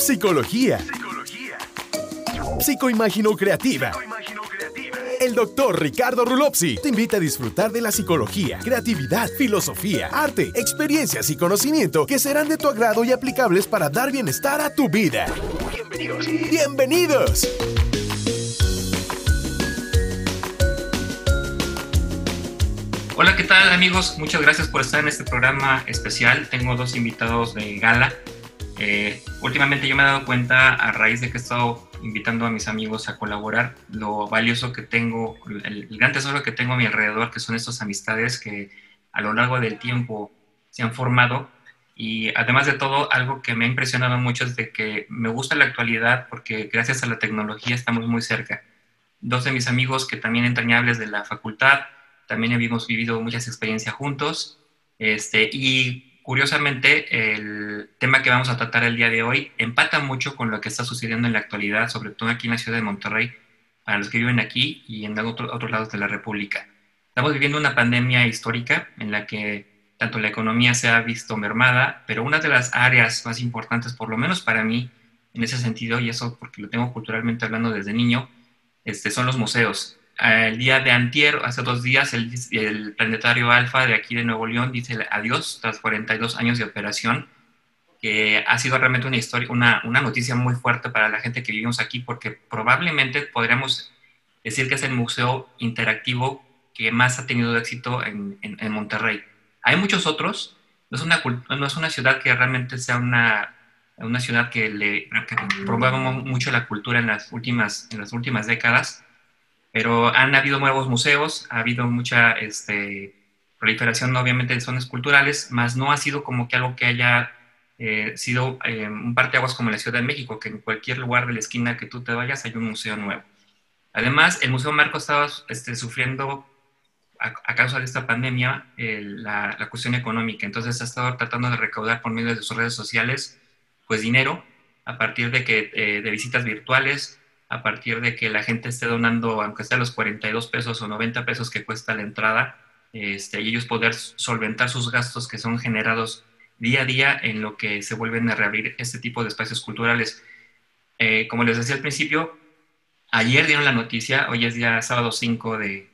Psicología. Psicoimagino creativa. El doctor Ricardo Rulopsi te invita a disfrutar de la psicología, creatividad, filosofía, arte, experiencias y conocimiento que serán de tu agrado y aplicables para dar bienestar a tu vida. Bienvenidos. Bienvenidos. Hola, ¿qué tal amigos? Muchas gracias por estar en este programa especial. Tengo dos invitados de gala. Eh, últimamente yo me he dado cuenta a raíz de que he estado invitando a mis amigos a colaborar, lo valioso que tengo, el, gran tesoro que tengo a mi alrededor, que son estas amistades que a lo largo del tiempo se han formado. Y además de todo, algo que me ha impresionado mucho es de que me gusta la actualidad porque gracias a la tecnología estamos muy cerca. Dos de mis amigos que también entrañables de la facultad, también hemos vivido muchas experiencias juntos. Este, y curiosamente, el tema que vamos a tratar el día de hoy empata mucho con lo que está sucediendo en la actualidad, sobre todo aquí en la ciudad de Monterrey, para los que viven aquí y en otros lados de la República. Estamos viviendo una pandemia histórica en la que tanto la economía se ha visto mermada, pero una de las áreas más importantes, por lo menos para mí, en ese sentido, y eso porque lo tengo culturalmente hablando desde niño, este, son los museos el día de antier, hace dos días, el, planetario Alfa de aquí de Nuevo León dice adiós tras 42 años de operación, que ha sido realmente una historia, una, una, noticia muy fuerte para la gente que vivimos aquí, porque probablemente podríamos decir que es el museo interactivo que más ha tenido éxito en, en, Monterrey. Hay muchos otros, no es, una, no es una ciudad que realmente sea una, una ciudad que, le, promueva mucho la cultura en las últimas, en las últimas décadas, pero han habido nuevos museos, ha habido mucha este, proliferación obviamente de zonas culturales, más no ha sido como que algo que haya eh, sido eh, un parteaguas como la Ciudad de México, que en cualquier lugar de la esquina que tú te vayas hay un museo nuevo. Además, el Museo Marco estaba este, sufriendo a, causa de esta pandemia la, la, cuestión económica, entonces ha estado tratando de recaudar por medio de sus redes sociales pues dinero a partir de, que, eh, de visitas virtuales, a partir de que la gente esté donando, aunque sea los 42 pesos o 90 pesos que cuesta la entrada, este, y ellos poder solventar sus gastos que son generados día a día en lo que se vuelven a reabrir este tipo de espacios culturales. Eh, como les decía al principio, ayer dieron la noticia, hoy es día sábado 5 de,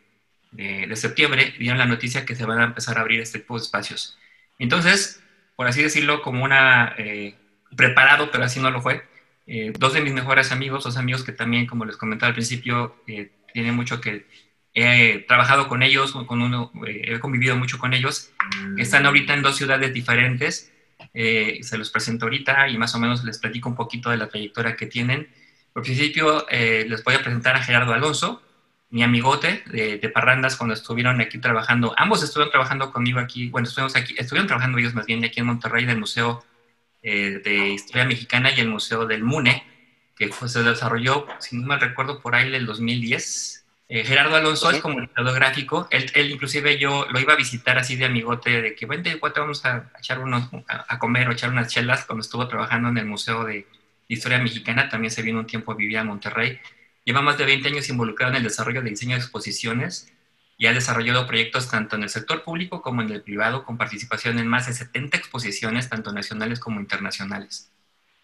de, septiembre, dieron la noticia que se van a empezar a abrir este tipo de espacios. Entonces, por así decirlo, como una eh, preparado, pero así no lo fue, eh, dos de mis mejores amigos, dos amigos que también, como les comentaba al principio, eh, tienen mucho que he trabajado con ellos, con uno, eh, he convivido mucho con ellos. Están ahorita en dos ciudades diferentes. se los presento ahorita y más o menos les platico un poquito de la trayectoria que tienen. Por principio, les voy a presentar a Gerardo Alonso, mi amigote de, de, Parrandas cuando estuvieron aquí trabajando. Ambos estuvieron trabajando conmigo aquí, bueno, estuvimos aquí, estuvieron trabajando ellos más bien aquí en Monterrey, en el Museo eh, de Historia Mexicana y el Museo del MUNE, que se desarrolló, si no mal recuerdo, por ahí en el 2010. Eh, Gerardo Alonso es comunicador gráfico, él, él, inclusive yo lo iba a visitar así de amigote, de que vente, te vamos a, echar unos, a, comer o echar unas chelas cuando estuvo trabajando en el Museo de Historia Mexicana, también se vino un tiempo a vivir en Monterrey. Lleva más de 20 años involucrado en el desarrollo de diseño de exposiciones y ha desarrollado proyectos tanto en el sector público como en el privado, con participación en más de 70 exposiciones, tanto nacionales como internacionales.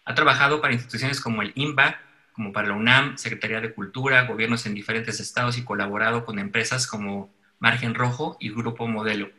Ha trabajado para instituciones como el INBA, como para la UNAM, Secretaría de Cultura, gobiernos en diferentes estados y colaborado con empresas como Margen Rojo y Grupo Modelo.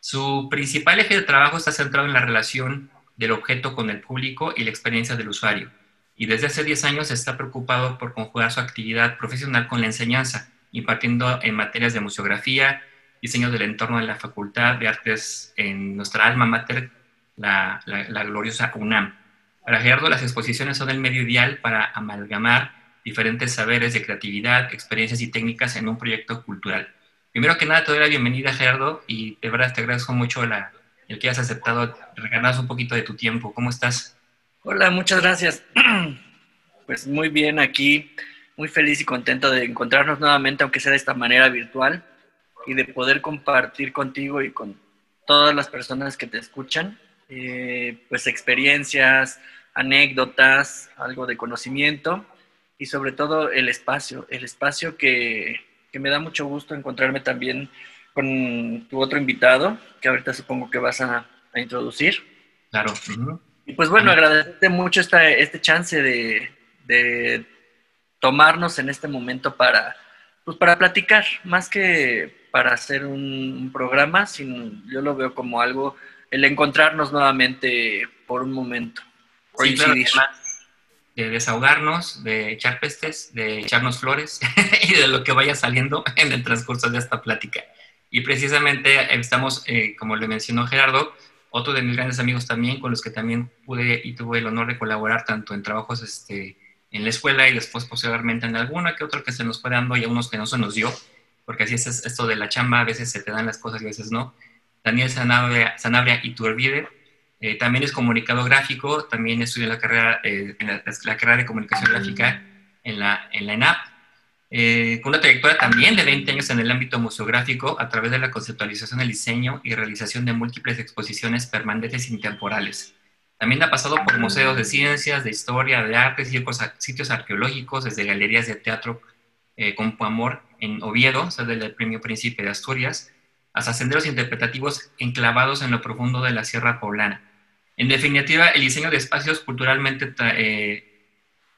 Su principal eje de trabajo está centrado en la relación del objeto con el público y la experiencia del usuario. Y desde hace 10 años está preocupado por conjugar su actividad profesional con la enseñanza, impartiendo en materias de museografía, diseño del entorno de la Facultad de Artes en nuestra alma mater, la, la, gloriosa UNAM. Para Gerardo, las exposiciones son el medio ideal para amalgamar diferentes saberes de creatividad, experiencias y técnicas en un proyecto cultural. Primero que nada, te doy la bienvenida, Gerardo, y de verdad te agradezco mucho la, el que hayas aceptado regalarnos un poquito de tu tiempo. ¿Cómo estás? Hola, muchas gracias. Pues muy bien aquí muy feliz y contento de encontrarnos nuevamente, aunque sea de esta manera virtual, y de poder compartir contigo y con todas las personas que te escuchan, eh, pues experiencias, anécdotas, algo de conocimiento y sobre todo el espacio, el espacio que, que me da mucho gusto encontrarme también con tu otro invitado, que ahorita supongo que vas a, a introducir. Claro. Y pues bueno, agradecerte mucho esta, este chance de, de tomarnos en este momento para, pues para platicar, más que para hacer un, programa, sino yo lo veo como algo, el encontrarnos nuevamente por un momento. Sí, de desahogarnos, de echar pestes, de echarnos flores y de lo que vaya saliendo en el transcurso de esta plática. Y precisamente estamos, eh, como le mencionó Gerardo, otro de mis grandes amigos también, con los que también pude y tuve el honor de colaborar tanto en trabajos este, en la escuela y después posteriormente en alguna que otro que se nos fue dando y a unos que no se nos dio, porque así es esto de la chamba, a veces se te dan las cosas y a veces no. Daniel Sanabria, Sanabria Iturbide, eh, también es comunicador gráfico, también estudió la carrera, eh, la, carrera de comunicación gráfica en la, en la ENAP, eh, con una trayectoria también de 20 años en el ámbito museográfico a través de la conceptualización del diseño y realización de múltiples exposiciones permanentes y temporales. También ha pasado por museos de ciencias, de historia, de artes y sitios arqueológicos, desde galerías de teatro eh, como Amor en Oviedo, sede del Premio Príncipe de Asturias, hasta senderos interpretativos enclavados en lo profundo de la Sierra Poblana. En definitiva, el diseño de espacios culturalmente eh,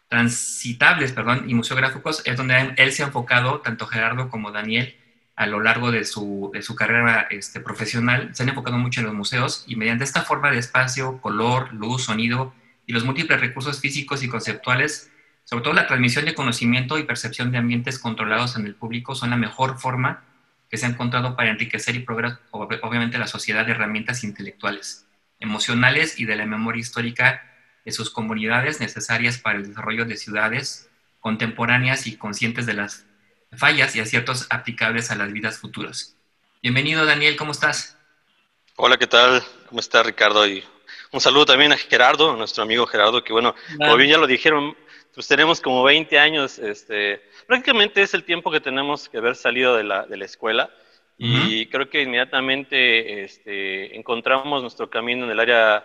transitables perdón, y museográficos es donde él se ha enfocado, tanto Gerardo como Daniel, a lo largo de su, de su carrera este, profesional, se han enfocado mucho en los museos y mediante esta forma de espacio, color, luz, sonido y los múltiples recursos físicos y conceptuales, sobre todo la transmisión de conocimiento y percepción de ambientes controlados en el público son la mejor forma que se ha encontrado para enriquecer y progresar, obviamente, la sociedad de herramientas intelectuales, emocionales y de la memoria histórica de sus comunidades necesarias para el desarrollo de ciudades contemporáneas y conscientes de las fallas y aciertos aplicables a las vidas futuras. Bienvenido, Daniel, ¿cómo estás? Hola, ¿qué tal? ¿Cómo está Ricardo? Y un saludo también a Gerardo, nuestro amigo Gerardo, que bueno, como bien ya lo dijeron, pues tenemos como 20 años, este, prácticamente es el tiempo que tenemos que haber salido de la, de la escuela y creo que inmediatamente este, encontramos nuestro camino en el área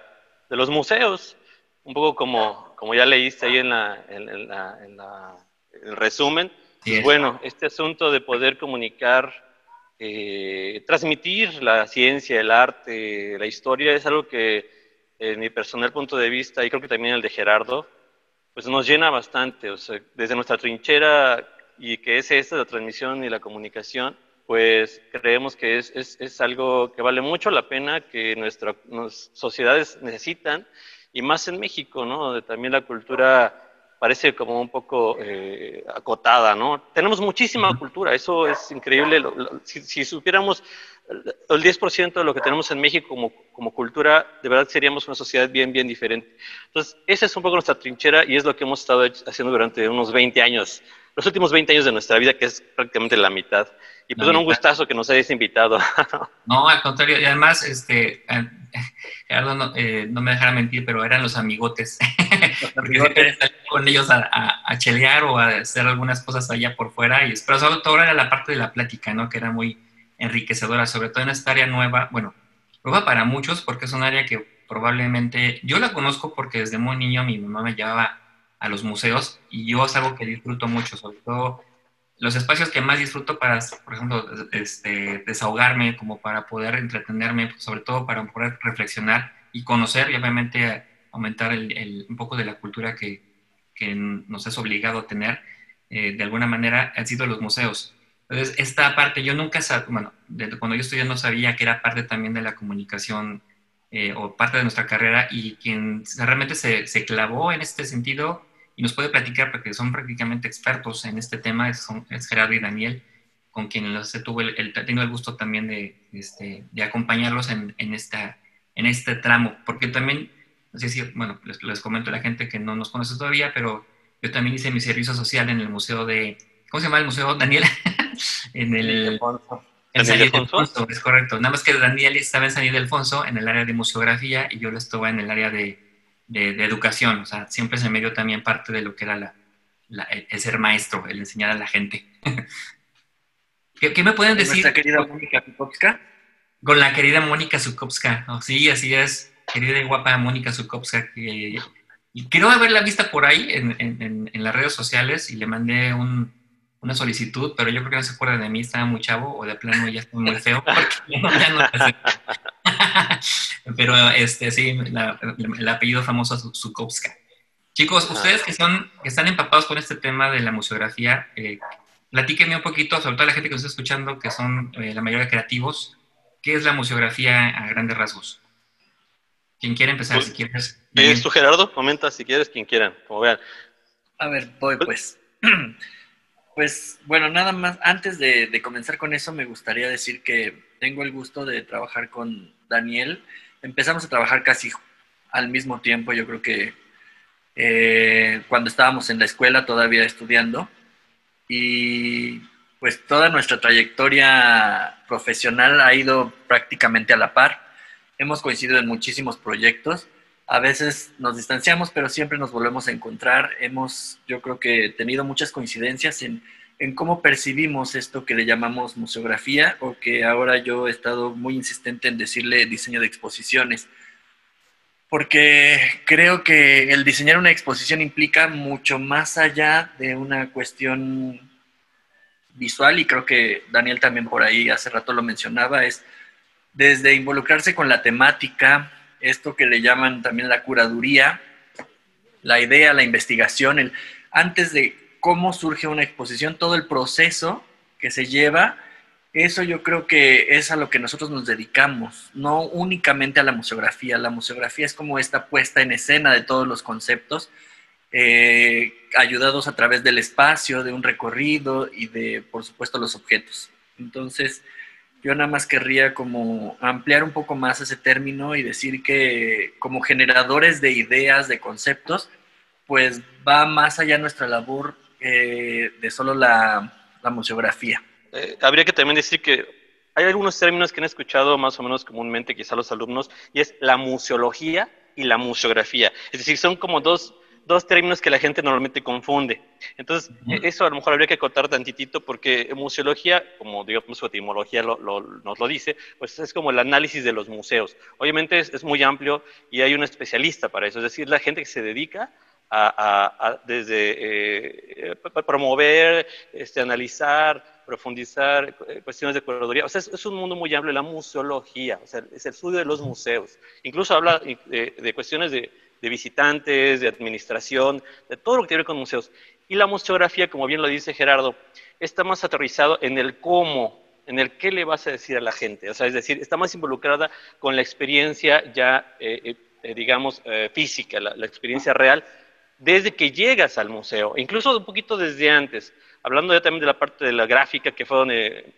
de los museos, un poco como, como ya leíste ahí en, la, en, la, en la, el resumen, bueno, este asunto de poder comunicar, eh, transmitir la ciencia, el arte, la historia, es algo que en mi personal punto de vista, y creo que también el de Gerardo, pues nos llena bastante. Desde nuestra trinchera, y que es esta la transmisión y la comunicación, pues creemos que es, es, es algo que vale mucho la pena, que nuestras sociedades necesitan, y más en México, ¿no? Donde también la cultura parece como un poco eh, acotada, ¿no? Tenemos muchísima cultura, eso es increíble. si, supiéramos el 10% de lo que tenemos en México como, como cultura, de verdad seríamos una sociedad bien, bien diferente. Entonces, esa es un poco nuestra trinchera y es lo que hemos estado haciendo durante unos 20 años, los últimos 20 años de nuestra vida, que es prácticamente la mitad. Y pues un gustazo que nos hayas invitado. No, al contrario, y además, este, Gerardo no, eh, no me dejará mentir, pero eran los amigotes. Porque con ellos a, a, chelear o a hacer algunas cosas allá por fuera. Y, pero sobre todo era la parte de la plática, ¿no? Que era muy enriquecedora, sobre todo en esta área nueva. Bueno, nueva para muchos porque es un área que probablemente yo la conozco porque desde muy niño mi mamá me llevaba a los museos y yo es algo que disfruto mucho, sobre todo los espacios que más disfruto para, por ejemplo, este, desahogarme, como para poder entretenerme, pues, sobre todo para poder reflexionar y conocer y obviamente aumentar el, un poco de la cultura que, que nos es obligado a tener, eh, de alguna manera han sido los museos. Entonces, esta parte, yo nunca, bueno, desde cuando yo estudié no sabía que era parte también de la comunicación eh, o parte de nuestra carrera y quien realmente se, se clavó en este sentido y nos puede platicar porque son prácticamente expertos en este tema, son, es Gerardo y Daniel, con quien los, tuvo el, tengo el gusto también de, este, de acompañarlos en, en, esta, en este tramo, porque también, sé si, bueno, les, les, comento a la gente que no nos conoce todavía, pero yo también hice mi servicio social en el museo de, ¿cómo se llama el museo, Daniel? en el... En San Ildefonso, es correcto. Nada más que Daniel estaba en San Ildefonso en el área de museografía y yo lo estuve en el área de de, educación, o sea, siempre se me dio también parte de lo que era la, el, ser maestro, el enseñar a la gente. ¿Qué, me pueden decir? ¿Nuestra querida Mónica Zukowska? Con la querida Mónica Zukowska, sí, así es, querida y guapa Mónica Zukowska, que quiero haberla vista por ahí en, en, en, las redes sociales y le mandé un, una solicitud, pero yo creo que no se acuerda de mí, estaba muy chavo o de plano ya estoy muy feo ya no, Pero este, sí, el apellido famoso Zukowska. Chicos, ustedes que, son, que están empapados con este tema de la museografía, eh, platíquenme un poquito, sobre todo la gente que nos está escuchando, que son eh, la mayoría creativos, ¿qué es la museografía a grandes rasgos? ¿Quién quiere empezar? Pues, si quieres. ¿Es tú, Gerardo? Comenta si quieres, quien quieran, como vean. A ver, voy pues. Pues bueno, nada más, antes de, comenzar con eso, me gustaría decir que tengo el gusto de trabajar con Daniel. Empezamos a trabajar casi al mismo tiempo, yo creo que eh, cuando estábamos en la escuela todavía estudiando. Y pues toda nuestra trayectoria profesional ha ido prácticamente a la par. Hemos coincidido en muchísimos proyectos a veces nos distanciamos, pero siempre nos volvemos a encontrar. Hemos, yo creo que, tenido muchas coincidencias en, cómo percibimos esto que le llamamos museografía o que ahora yo he estado muy insistente en decirle diseño de exposiciones. Porque creo que el diseñar una exposición implica mucho más allá de una cuestión visual y creo que Daniel también por ahí hace rato lo mencionaba, es desde involucrarse con la temática, esto que le llaman también la curaduría, la idea, la investigación, el, antes de cómo surge una exposición, todo el proceso que se lleva, eso yo creo que es a lo que nosotros nos dedicamos, no únicamente a la museografía. La museografía es como esta puesta en escena de todos los conceptos, eh, ayudados a través del espacio, de un recorrido y de, por supuesto, los objetos. Entonces, yo nada más querría como ampliar un poco más ese término y decir que como generadores de ideas, de conceptos, pues va más allá nuestra labor eh, de solo la, museografía. Eh, habría que también decir que hay algunos términos que han escuchado más o menos comúnmente quizá los alumnos, y es la museología y la museografía. Es decir, son como dos dos términos que la gente normalmente confunde. Entonces, eso a lo mejor habría que acotar tantitito porque museología, como digamos su etimología nos lo dice, pues es como el análisis de los museos. Obviamente es, muy amplio y hay un especialista para eso, es decir, la gente que se dedica a, desde eh, promover, este, analizar, profundizar eh, cuestiones de curaduría. O sea, es, un mundo muy amplio la museología, o sea, es el estudio de los museos. Incluso habla de cuestiones de de visitantes, de administración, de todo lo que tiene que ver con museos. Y la museografía, como bien lo dice Gerardo, está más aterrizado en el cómo, en el qué le vas a decir a la gente. O sea, es decir, está más involucrada con la experiencia ya, eh, eh, digamos, eh, física, la, la, experiencia real, desde que llegas al museo, incluso un poquito desde antes. Hablando ya también de la parte de la gráfica, que fue donde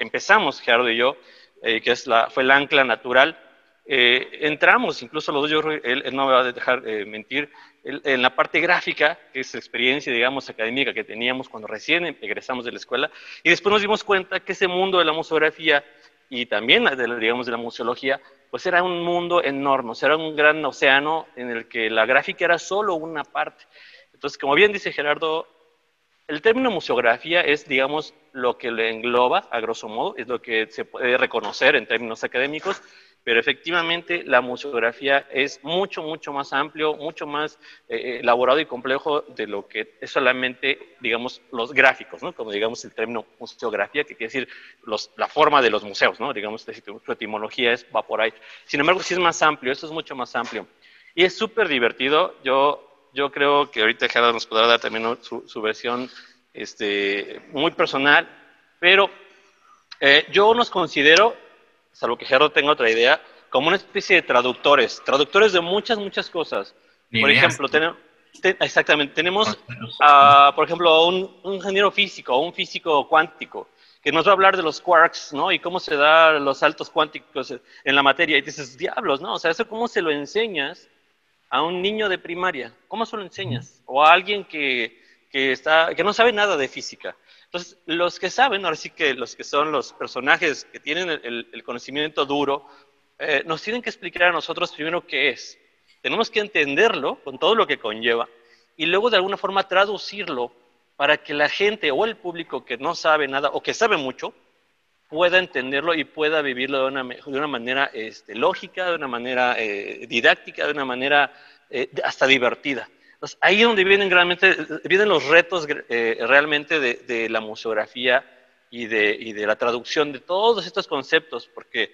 empezamos, Gerardo y yo, que es la, fue el ancla natural eh, entramos, incluso los dos, yo, él, él no me va a dejar eh, mentir, en la parte gráfica, que es la experiencia, digamos, académica que teníamos cuando recién egresamos de la escuela, y después nos dimos cuenta que ese mundo de la museografía y también, de, digamos, de la museología, pues era un mundo enorme, o sea, era un gran océano en el que la gráfica era solo una parte. Entonces, como bien dice Gerardo, el término museografía es, digamos, lo que le engloba, a grosso modo, es lo que se puede reconocer en términos académicos, pero efectivamente la museografía es mucho, mucho más amplio, mucho más eh, eh, elaborado y complejo de lo que es solamente, digamos, los gráficos, ¿no? Como digamos el término museografía, que quiere decir los, la forma de los museos, ¿no? Digamos, su etimología es va por ahí. Sin embargo, sí es más amplio, esto es mucho más amplio. Y es súper divertido. Yo, yo creo que ahorita Gerardo nos podrá dar también su, su versión este, muy personal, pero eh, yo nos considero salvo que Gerardo tenga otra idea, como una especie de traductores, traductores de muchas, muchas cosas. Por ejemplo, tenemos, exactamente, tenemos, por ejemplo, a un, ingeniero físico, un físico cuántico, que nos va a hablar de los quarks, ¿no? Y cómo se dan los saltos cuánticos en la materia. Y dices, diablos, ¿no? O sea, eso cómo se lo enseñas a un niño de primaria. ¿Cómo se lo enseñas? O a alguien que, que, está, que no sabe nada de física. Entonces, los que saben, ahora sí que los que son los personajes que tienen el, conocimiento duro, eh, nos tienen que explicar a nosotros primero qué es. Tenemos que entenderlo con todo lo que conlleva y luego de alguna forma traducirlo para que la gente o el público que no sabe nada o que sabe mucho pueda entenderlo y pueda vivirlo de una, de una manera este, lógica, de una manera eh, didáctica, de una manera eh, hasta divertida ahí es donde vienen, realmente, vienen los retos eh, realmente de, la museografía y de, la traducción de todos estos conceptos, porque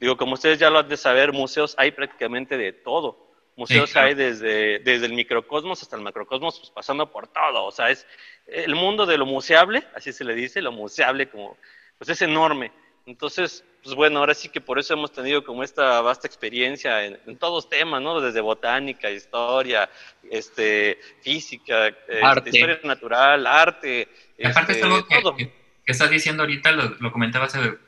Digo, como ustedes ya lo han de saber, museos hay prácticamente de todo. Museos hay desde, desde el microcosmos hasta el macrocosmos, pues pasando por todo. O sea, es el mundo de lo museable, así se le dice, lo museable como, pues es enorme. Entonces, pues bueno, ahora sí que por eso hemos tenido como esta vasta experiencia en, todos temas, ¿no? Desde botánica, historia, este, física, este, historia natural, arte. aparte este, algo que, estás diciendo ahorita, lo, lo comentaba hace,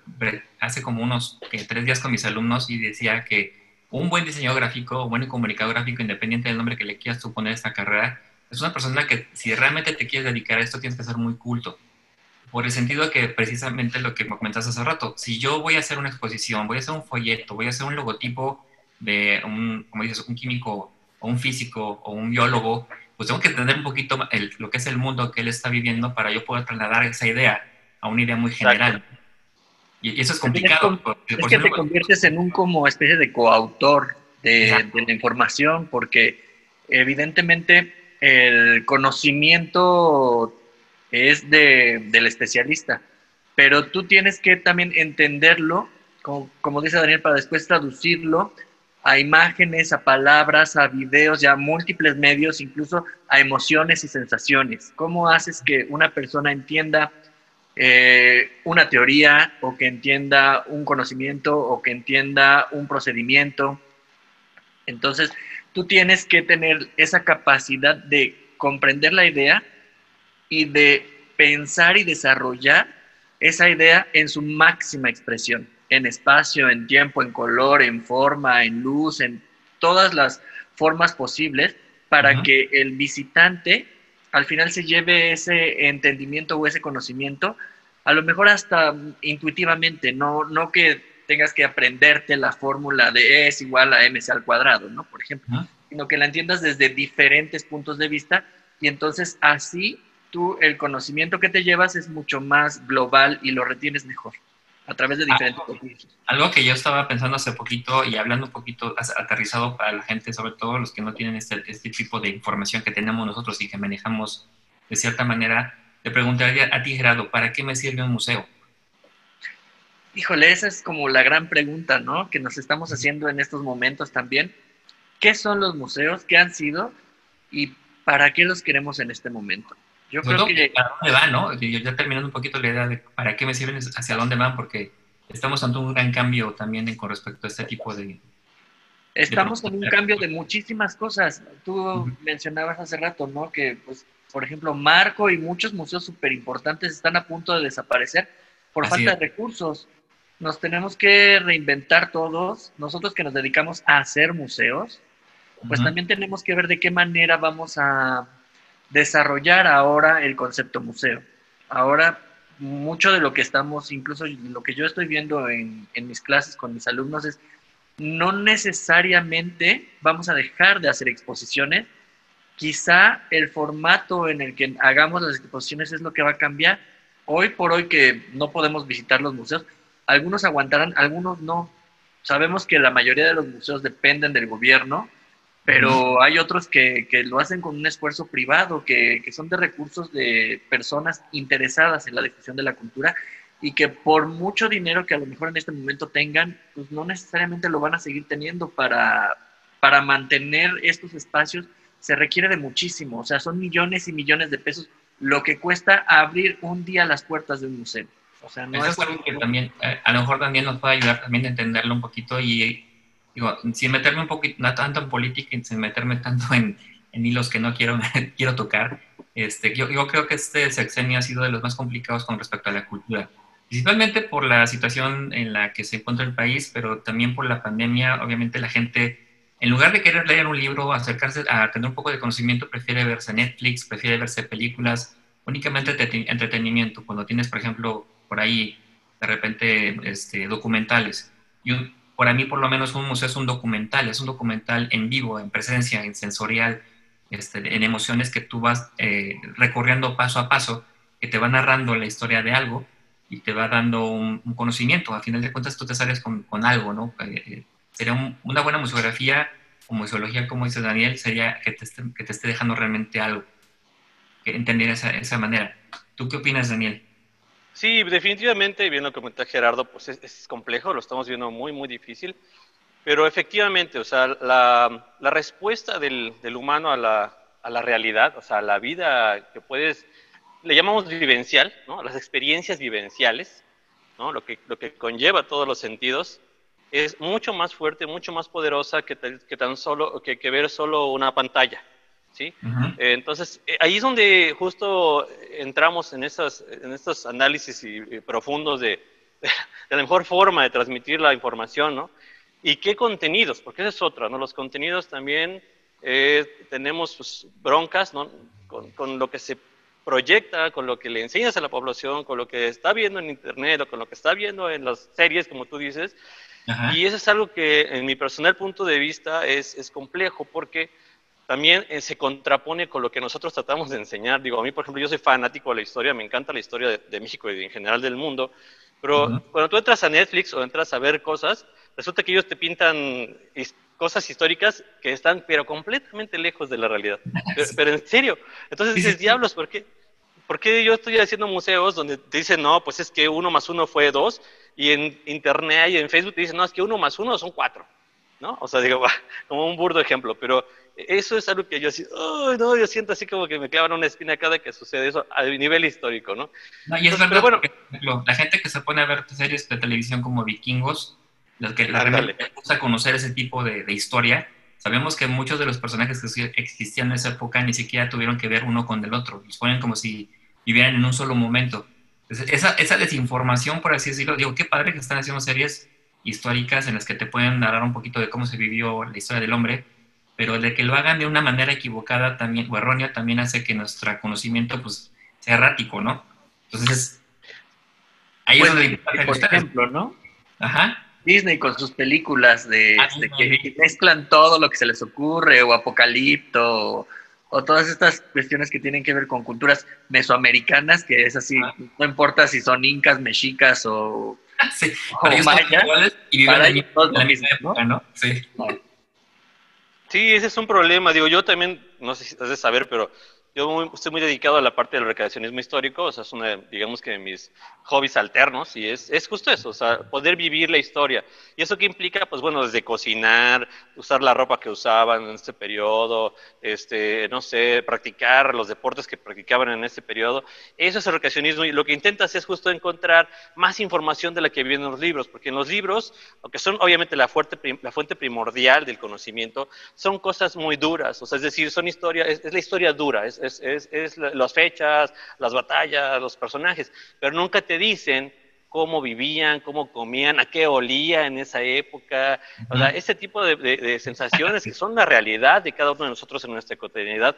hace como unos tres días con mis alumnos y decía que un buen diseñador gráfico, un buen comunicador gráfico, independiente del nombre que le quieras tú poner a esta carrera, es una persona que si realmente te quieres dedicar a esto tienes que ser muy culto. Por el sentido que precisamente lo que me comentaste hace rato, si yo voy a hacer una exposición, voy a hacer un folleto, voy a hacer un logotipo de un, como dices, un químico o un físico o un biólogo, pues tengo que entender un poquito lo que es el mundo que él está viviendo para yo poder trasladar esa idea a una idea muy general. Y, eso es complicado. Es, que te conviertes en un como especie de coautor de, de, la información, porque evidentemente el conocimiento es de, del especialista, pero tú tienes que también entenderlo, como, como dice Daniel, para después traducirlo a imágenes, a palabras, a videos, ya múltiples medios, incluso a emociones y sensaciones. ¿Cómo haces que una persona entienda eh, una teoría o que entienda un conocimiento o que entienda un procedimiento. Entonces, tú tienes que tener esa capacidad de comprender la idea y de pensar y desarrollar esa idea en su máxima expresión, en espacio, en tiempo, en color, en forma, en luz, en todas las formas posibles para que el visitante al final se lleve ese entendimiento o ese conocimiento, a lo mejor hasta intuitivamente, no, no que tengas que aprenderte la fórmula de E es igual a mc al cuadrado, ¿no? Por ejemplo, sino que la entiendas desde diferentes puntos de vista y entonces así tú el conocimiento que te llevas es mucho más global y lo retienes mejor a través de diferentes algo, algo que yo estaba pensando hace poquito y hablando un poquito aterrizado para la gente, sobre todo los que no tienen este, este tipo de información que tenemos nosotros y que manejamos de cierta manera, te preguntaría a ti, Gerardo, ¿para qué me sirve un museo? Híjole, esa es como la gran pregunta, ¿no? Que nos estamos haciendo en estos momentos también. ¿Qué son los museos? ¿Qué han sido? ¿Y para qué los queremos en este momento? Yo creo que... ¿Para dónde van, no? Yo ya terminando un poquito la idea de para qué me sirven, hacia dónde van, porque estamos ante un gran cambio también con respecto a este tipo de... Estamos en un cambio de muchísimas cosas. Tú mencionabas hace rato, ¿no? Que, pues, por ejemplo, Marco y muchos museos súper importantes están a punto de desaparecer por falta de recursos. Nos tenemos que reinventar todos. Nosotros que nos dedicamos a hacer museos, pues también tenemos que ver de qué manera vamos a desarrollar ahora el concepto museo. Ahora, mucho de lo que estamos, incluso lo que yo estoy viendo en, mis clases con mis alumnos es, no necesariamente vamos a dejar de hacer exposiciones, quizá el formato en el que hagamos las exposiciones es lo que va a cambiar. Hoy por hoy que no podemos visitar los museos, algunos aguantarán, algunos no. Sabemos que la mayoría de los museos dependen del gobierno, pero hay otros que, que, lo hacen con un esfuerzo privado, que, que, son de recursos de personas interesadas en la difusión de la cultura y que por mucho dinero que a lo mejor en este momento tengan, pues no necesariamente lo van a seguir teniendo. Para, para mantener estos espacios, se requiere de muchísimo, o sea, son millones y millones de pesos lo que cuesta abrir un día las puertas de un museo. O sea, no es, algo que también, eh, a lo mejor también nos puede ayudar también a entenderlo un poquito y digo, sin meterme un poquito, no tanto en política y sin meterme tanto en, en hilos que no quiero, quiero tocar, este, yo, yo, creo que este sexenio ha sido de los más complicados con respecto a la cultura, principalmente por la situación en la que se encuentra el país, pero también por la pandemia, obviamente la gente, en lugar de querer leer un libro, acercarse a tener un poco de conocimiento, prefiere verse Netflix, prefiere verse películas, únicamente entretenimiento, cuando tienes, por ejemplo, por ahí de repente este, documentales. Y un, para mí por lo menos un museo es un documental, es un documental en vivo, en presencia, en sensorial, este, en emociones que tú vas eh, recorriendo paso a paso, que te va narrando la historia de algo y te va dando un, conocimiento. A final de cuentas tú te sales con, con algo, ¿no? Eh, eh, sería una buena museografía o museología, como dice Daniel, sería que te esté, que te esté dejando realmente algo, que entender esa, esa manera. ¿Tú qué opinas, Daniel? Sí, definitivamente, bien lo comentó Gerardo, pues es, complejo, lo estamos viendo muy, muy difícil, pero efectivamente, o sea, la, la respuesta del, humano a la, a la, realidad, o sea, a la vida que puedes, le llamamos vivencial, ¿no? Las experiencias vivenciales, ¿no? Lo que, lo que conlleva todos los sentidos, es mucho más fuerte, mucho más poderosa que, que tan solo, que ver solo una pantalla. ¿Sí? Eh, entonces, eh, ahí es donde justo entramos en, esas, en estos análisis y, profundos de, de, la mejor forma de transmitir la información, ¿no? Y qué contenidos, porque esa es otra, ¿no? Los contenidos también eh, tenemos pues, broncas, ¿no? Con, con, lo que se proyecta, con lo que le enseñas a la población, con lo que está viendo en Internet o con lo que está viendo en las series, como tú dices. Y eso es algo que, en mi personal punto de vista, es, es complejo porque también eh, se contrapone con lo que nosotros tratamos de enseñar. Digo, a mí, por ejemplo, yo soy fanático de la historia, me encanta la historia de, México y en general del mundo, pero cuando tú entras a Netflix o entras a ver cosas, resulta que ellos te pintan cosas históricas que están, pero completamente lejos de la realidad. Pero, en serio, entonces dices, diablos, ¿por qué? ¿Por qué yo estoy haciendo museos donde te dicen, no, pues es que uno más uno fue dos, y en internet y en Facebook te dicen, no, es que uno más uno son cuatro, ¿no? O sea, digo, como un burdo ejemplo, pero eso es algo que yo así, no, yo siento así como que me clavan una espina cada que sucede eso a nivel histórico, ¿no? no y es verdad, bueno, la gente que se pone a ver series de televisión como Vikingos, los que la realmente gusta conocer ese tipo de, historia, sabemos que muchos de los personajes que existían en esa época ni siquiera tuvieron que ver uno con el otro, los ponen como si vivieran en un solo momento. esa, esa desinformación, por así decirlo, digo, qué padre que están haciendo series históricas en las que te pueden narrar un poquito de cómo se vivió la historia del hombre, pero de que lo hagan de una manera equivocada también, o errónea también hace que nuestro conocimiento pues sea errático, ¿no? Entonces, ahí es donde por ejemplo, ¿no? Ajá. Disney con sus películas de, ah, este, que mezclan todo lo que se les ocurre, o Apocalipto, o, todas estas cuestiones que tienen que ver con culturas mesoamericanas, que es así, ah. no importa si son incas, mexicas o, sí, o mayas, y viven en la misma época, ¿no? Sí. Sí, ese es un problema. Digo, yo también, no sé si has de saber, pero yo estoy muy dedicado a la parte del recreacionismo histórico, o sea, es una, digamos que de mis hobbies alternos, y es, es justo eso, o sea, poder vivir la historia. ¿Y eso qué implica? Pues bueno, desde cocinar, usar la ropa que usaban en este periodo, este, no sé, practicar los deportes que practicaban en este periodo. Eso es el recreacionismo, y lo que intentas es justo encontrar más información de la que vienen los libros, porque en los libros, aunque son obviamente la, fuerte, la fuente primordial del conocimiento, son cosas muy duras, o sea, es decir, son historia, es, es la historia dura, es, es, es, es las fechas, las batallas, los personajes, pero nunca te dicen cómo vivían, cómo comían, a qué olía en esa época, o sea, ese tipo de, sensaciones que son la realidad de cada uno de nosotros en nuestra cotidianidad,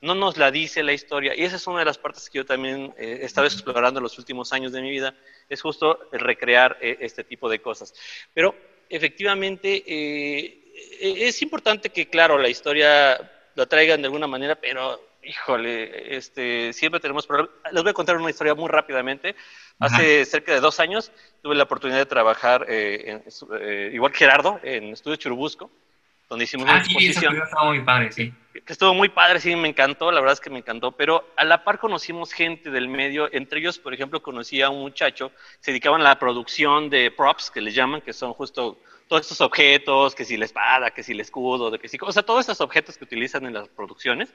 no nos la dice la historia. Y esa es una de las partes que yo también eh, he estado explorando en los últimos años de mi vida, es justo recrear eh, este tipo de cosas. Pero efectivamente eh, es importante que, claro, la historia lo traigan de alguna manera, pero híjole, este, siempre tenemos problemas. Les voy a contar una historia muy rápidamente. Hace cerca de dos años tuve la oportunidad de trabajar, eh, eh, igual que Gerardo, en Estudio Churubusco, donde hicimos una ah, exposición. Sí, estuvo muy padre, sí. Que estuvo muy padre, sí, me encantó, la verdad es que me encantó, pero a la par conocimos gente del medio, entre ellos, por ejemplo, conocí a un muchacho, se dedicaban a la producción de props, que les llaman, que son justo todos estos objetos, que si la espada, que si el escudo, de que si, o sea, todos estos objetos que utilizan en las producciones.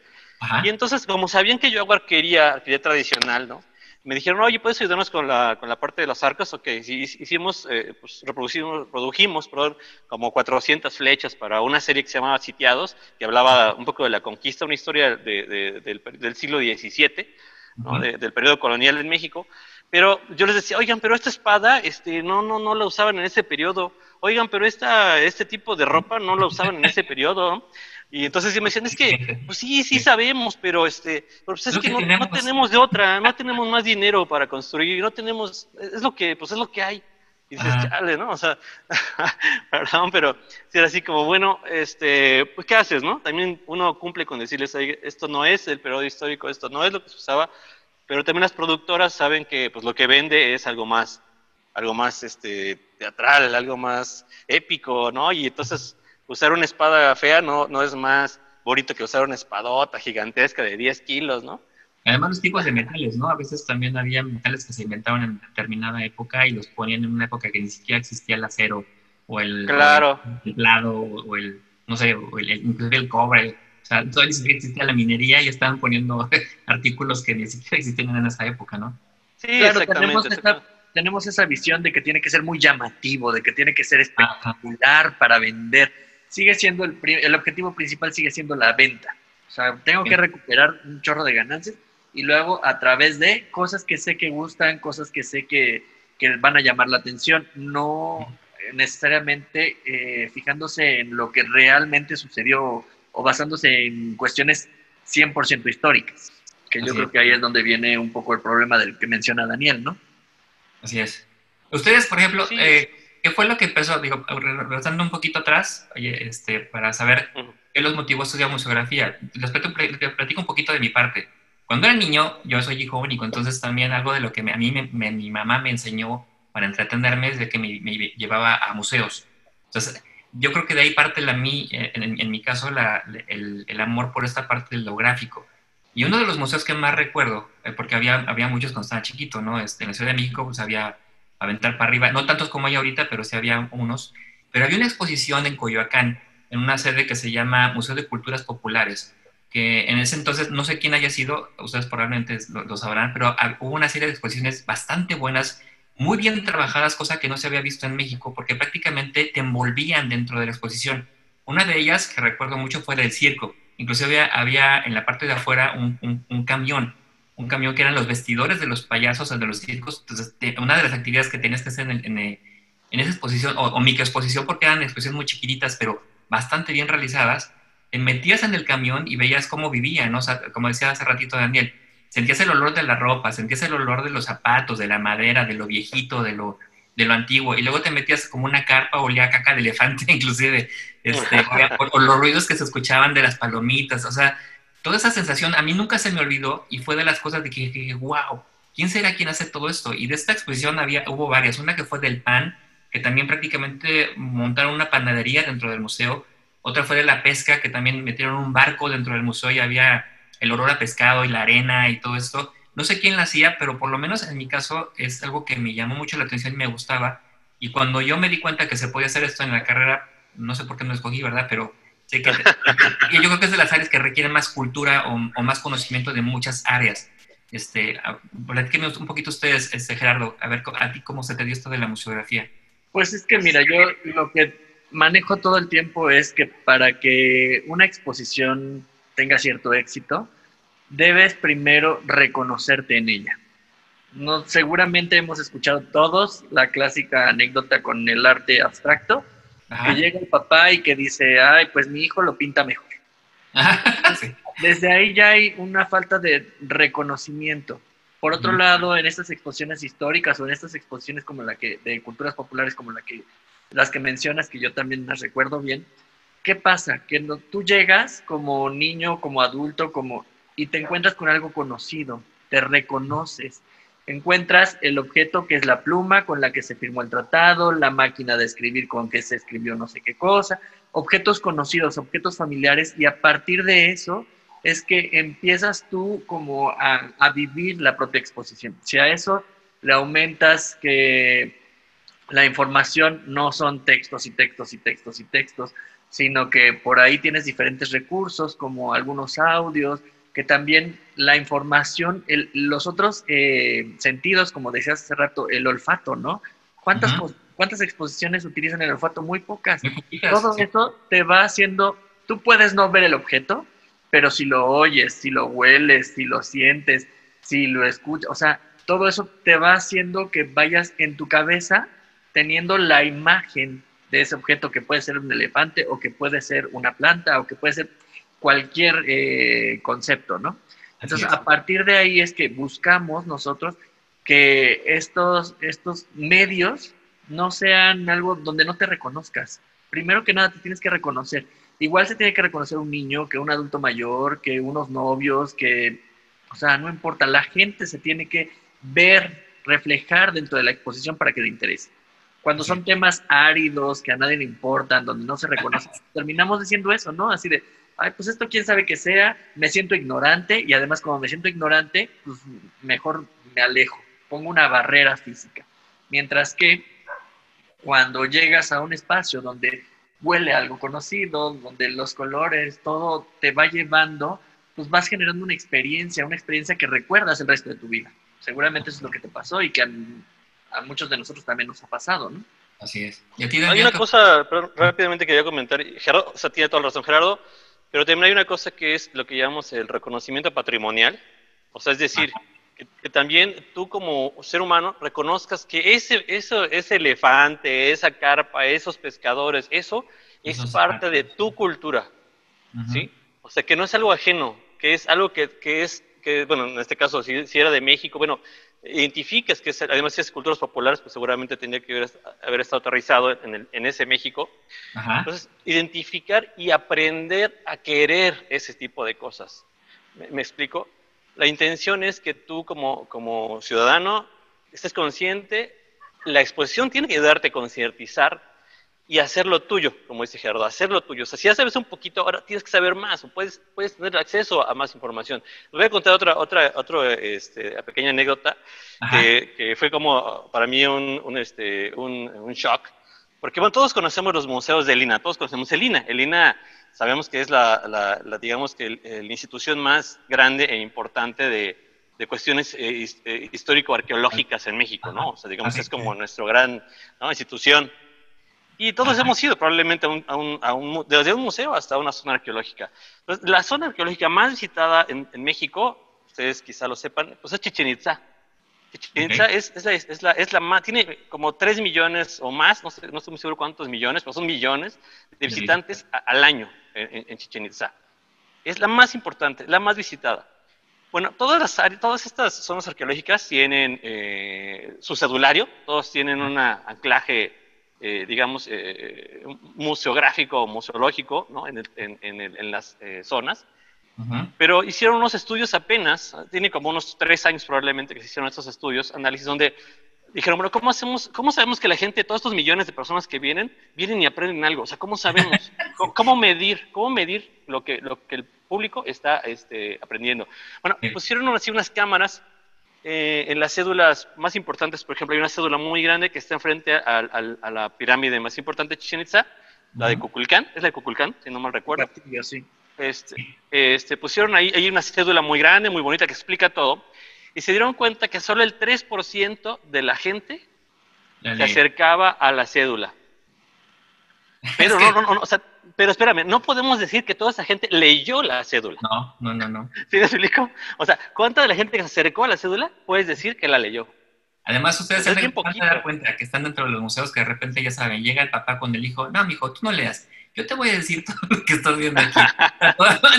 Y entonces, como sabían que yo hago arquería, arquería tradicional, ¿no? Me dijeron, oye, ¿puedes ayudarnos con la, con la parte de los arcos? Ok, hicimos, eh, pues reproducimos, produjimos perdón, como 400 flechas para una serie que se llamaba Sitiados, que hablaba un poco de la conquista, una historia de, del, del, siglo XVII, ¿no? del periodo colonial en México. Pero yo les decía, oigan, pero esta espada, este, no, no, no la usaban en ese periodo oigan, pero esta, este tipo de ropa no la usaban en ese periodo. Y entonces me decían, es que, pues sí, sí sabemos, pero este, pues es que, no, tenemos... de otra, no tenemos más dinero para construir, no tenemos, es lo que, pues es lo que hay. Y dices, chale, ¿no? O sea, perdón, pero si era así como, bueno, este, pues ¿qué haces, no? También uno cumple con decirles, esto no es el periodo histórico, esto no es lo que se usaba, pero también las productoras saben que, pues lo que vende es algo más algo más este, teatral, algo más épico, ¿no? Y entonces usar una espada fea no, no es más bonito que usar una espadota gigantesca de 10 kilos, ¿no? Además, los tipos de metales, ¿no? A veces también había metales que se inventaban en determinada época y los ponían en una época que ni siquiera existía el acero o el, claro. o el, no sé, o el, inclusive el cobre. O sea, todavía ni siquiera existía la minería y estaban poniendo artículos que ni siquiera existían en esa época, ¿no? Sí, Tenemos esa, tenemos esa visión de que tiene que ser muy llamativo, de que tiene que ser espectacular para vender. Sigue siendo el, el objetivo principal, sigue siendo la venta. O sea, tengo que recuperar un chorro de ganancias y luego a través de cosas que sé que gustan, cosas que sé que, que van a llamar la atención, no necesariamente eh, fijándose en lo que realmente sucedió o basándose en cuestiones 100% históricas, que yo creo que ahí es donde viene un poco el problema del que menciona Daniel, ¿no? Así es. Ustedes, por ejemplo, eh, ¿qué fue lo que empezó? Digo, regresando un poquito atrás, oye, este, para saber qué los motivó a estudiar museografía. Les platico un poquito de mi parte. Cuando era niño, yo soy hijo único, entonces también algo de lo que a mí mi mamá me enseñó para entretenerme es de que me, llevaba a museos. Entonces, yo creo que de ahí parte la, mí, eh, en, mi caso el, el, amor por esta parte de lo gráfico. Y uno de los museos que más recuerdo, eh, porque había, había muchos cuando estaba chiquito, ¿no? Este, en la Ciudad de México pues había Aventar para arriba, no tantos como hay ahorita, pero sí había unos. Pero había una exposición en Coyoacán, en una sede que se llama Museo de Culturas Populares, que en ese entonces, no sé quién haya sido, ustedes probablemente lo, sabrán, pero hubo una serie de exposiciones bastante buenas, muy bien trabajadas, cosa que no se había visto en México, porque prácticamente te envolvían dentro de la exposición. Una de ellas, que recuerdo mucho, fue del circo. Inclusive había, en la parte de afuera un, camión, un camión que eran los vestidores de los payasos o de los circos. Entonces, una de las actividades que tenías que hacer en, en, esa exposición, o, o microexposición, porque eran exposiciones muy chiquititas, pero bastante bien realizadas, te metías en el camión y veías cómo vivían, ¿no? O sea, como decía hace ratito Daniel, sentías el olor de la ropa, sentías el olor de los zapatos, de la madera, de lo viejito, de lo, de lo antiguo, y luego te metías como una carpa, olía caca de elefante inclusive, este, o, los ruidos que se escuchaban de las palomitas, o sea, toda esa sensación a mí nunca se me olvidó y fue de las cosas de que dije, wow, ¿quién será quien hace todo esto? Y de esta exposición había, hubo varias, una que fue del pan, que también prácticamente montaron una panadería dentro del museo, otra fue de la pesca, que también metieron un barco dentro del museo y había el olor pescado y la arena y todo esto. No sé quién la hacía, pero por lo menos en mi caso es algo que me llamó mucho la atención y me gustaba. Y cuando yo me di cuenta que se podía hacer esto en la carrera, no sé por qué no escogí, ¿verdad? Pero yo creo que es de las áreas que requieren más cultura o, más conocimiento de muchas áreas. Este, platíquenme un poquito ustedes, este, Gerardo, a ver a ti cómo se te dio esto de la museografía. Pues es que mira, yo lo que manejo todo el tiempo es que para que una exposición tenga cierto éxito, debes primero reconocerte en ella. Seguramente hemos escuchado todos la clásica anécdota con el arte abstracto, que llega el papá y que dice, ay, pues mi hijo lo pinta mejor. Desde ahí ya hay una falta de reconocimiento. Por otro lado, en estas exposiciones históricas o en estas exposiciones como la que de culturas populares como la que las que mencionas, que yo también las recuerdo bien, ¿qué pasa? Que no, tú llegas como niño, como adulto, como y te encuentras con algo conocido, te reconoces, encuentras el objeto que es la pluma con la que se firmó el tratado, la máquina de escribir con que se escribió no sé qué cosa, objetos conocidos, objetos familiares, y a partir de eso es que empiezas tú como a, a vivir la propia exposición. Si a eso le aumentas que la información no son textos y textos y textos y textos, sino que por ahí tienes diferentes recursos como algunos audios, que también la información, los otros eh, sentidos, como decías hace rato, el olfato, ¿no? ¿Cuántas, ¿Cuántas exposiciones utilizan el olfato? Muy pocas. Todo eso te va haciendo, tú puedes no ver el objeto, pero si lo oyes, si lo hueles, si lo sientes, si lo escuchas, o sea, todo eso te va haciendo que vayas en tu cabeza teniendo la imagen de ese objeto que puede ser un elefante o que puede ser una planta o que puede ser cualquier eh, concepto, ¿no? Entonces, a partir de ahí es que buscamos nosotros que estos, estos medios no sean algo donde no te reconozcas. Primero que nada, te tienes que reconocer. Igual se tiene que reconocer un niño, que un adulto mayor, que unos novios, que, o sea, no importa, la gente se tiene que ver, reflejar dentro de la exposición para que le interese. Cuando son temas áridos que a nadie le importan, donde no se reconoce, terminamos diciendo eso, ¿no? Así de, ay, pues esto quién sabe que sea, me siento ignorante y además como me siento ignorante, pues mejor me alejo, pongo una barrera física. Mientras que cuando llegas a un espacio donde huele algo conocido, donde los colores, todo te va llevando, pues vas generando una experiencia, una experiencia que recuerdas el resto de tu vida. Seguramente eso es lo que te pasó y que a, muchos de nosotros también nos ha pasado, ¿no? Así es. hay una cosa, rápidamente quería comentar, Gerardo, o sea, tiene toda la razón Gerardo, pero también hay una cosa que es lo que llamamos el reconocimiento patrimonial, o sea, es decir, que, también tú como ser humano reconozcas que ese, eso, ese elefante, esa carpa, esos pescadores, eso es parte de tu cultura, ¿sí? O sea, que no es algo ajeno, que es algo que, que es, que, bueno, en este caso, si, si, era de México, bueno, identificas que además si es culturas populares, pues seguramente tendría que haber, estado aterrizado en, el, en ese México. Entonces, identificar y aprender a querer ese tipo de cosas. me explico? La intención es que tú como, como ciudadano estés consciente, la exposición tiene que ayudarte a concientizar y hacerlo tuyo, como dice Gerardo, hacerlo tuyo. O sea, si ya sabes un poquito, ahora tienes que saber más, o puedes, puedes tener acceso a más información. Les voy a contar otra, otra, otra este, pequeña anécdota que, que, fue como para mí un, un, este, un, un shock, porque bueno, todos conocemos los museos de Elina, todos conocemos Elina. Elina sabemos que es la, digamos que la institución más grande e importante de, de cuestiones eh, eh, histórico-arqueológicas en México, ¿no? O sea, digamos, es como nuestra gran institución. Y todos hemos ido probablemente a un, a un, desde un museo hasta una zona arqueológica. Entonces, la zona arqueológica más visitada en, en México, ustedes quizá lo sepan, pues es Chichen Itza. Chichen Itza es, es, la, es, la, es la más, tiene como 3 millones o más, no, sé, no estoy muy seguro cuántos millones, pero son millones de visitantes al año en, Chichen Itza. Es la más importante, la más visitada. Bueno, todas, las todas estas zonas arqueológicas tienen eh, su cedulario, todos tienen un anclaje, eh, digamos, eh, museográfico o museológico ¿no? en, en, las zonas. Pero hicieron unos estudios apenas, tiene como unos tres años probablemente que se hicieron estos estudios, análisis donde dijeron, bueno, ¿cómo, hacemos, ¿cómo sabemos que la gente, todos estos millones de personas que vienen, vienen y aprenden algo? O sea, ¿cómo sabemos? ¿Cómo, medir? ¿Cómo medir lo que, lo que el público está este, aprendiendo? Bueno, pusieron así unas cámaras eh, en las cédulas más importantes. Por ejemplo, hay una cédula muy grande que está enfrente a, a, la pirámide más importante de Chichen Itza, la de Kukulcán. Es la de Kukulcán, si no mal recuerdo. Sí. Este, este, pusieron ahí, hay una cédula muy grande, muy bonita, que explica todo y se dieron cuenta que solo el 3% de la gente se acercaba a la cédula. Pero no, no, no, o sea, pero espérame, no podemos decir que toda esa gente leyó la cédula. No, no, no, no. ¿Sí me explico? O sea, ¿cuánta de la gente que se acercó a la cédula puedes decir que la leyó? Además, ustedes se dan cuenta que están dentro de los museos que de repente ya saben, llega el papá con el hijo, no, mijo, tú no leas yo te voy a decir todo lo que estás viendo aquí.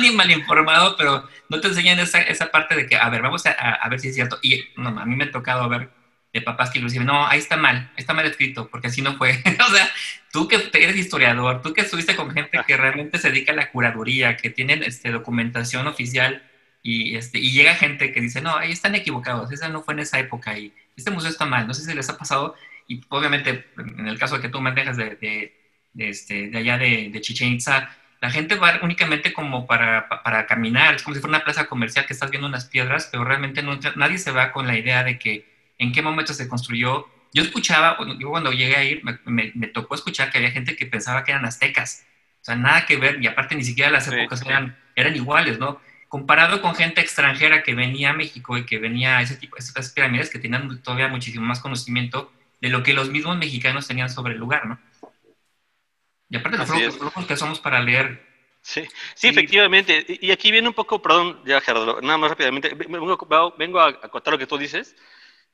Ni mal informado, pero no te enseñan esa, esa parte de que, a ver, vamos a, a, ver si es cierto. Y no, a mí me ha tocado ver de papás que dicen, no, ahí está mal, está mal escrito, porque así no fue. o sea, tú que eres historiador, tú que estuviste con gente que realmente se dedica a la curaduría, que tienen este, documentación oficial, y, este, y llega gente que dice, no, ahí están equivocados, esa no fue en esa época, y este museo está mal, no sé si les ha pasado, y obviamente en el caso de que tú manejas de, de de, este, de allá de, de, Chichen Itza, la gente va únicamente como para, para, caminar, es como si fuera una plaza comercial que estás viendo unas piedras, pero realmente no, nadie se va con la idea de que en qué momento se construyó. Yo escuchaba, yo cuando llegué a ir, me, me, tocó escuchar que había gente que pensaba que eran aztecas, o sea, nada que ver, y aparte ni siquiera las épocas Eran, eran iguales, ¿no? Comparado con gente extranjera que venía a México y que venía a ese tipo, esas pirámides que tenían todavía muchísimo más conocimiento de lo que los mismos mexicanos tenían sobre el lugar, ¿no? Y aparte los flujos, que somos para leer. Sí, sí, efectivamente. Y, aquí viene un poco, perdón, ya Gerardo, nada más rápidamente, vengo, vengo a acotar lo que tú dices.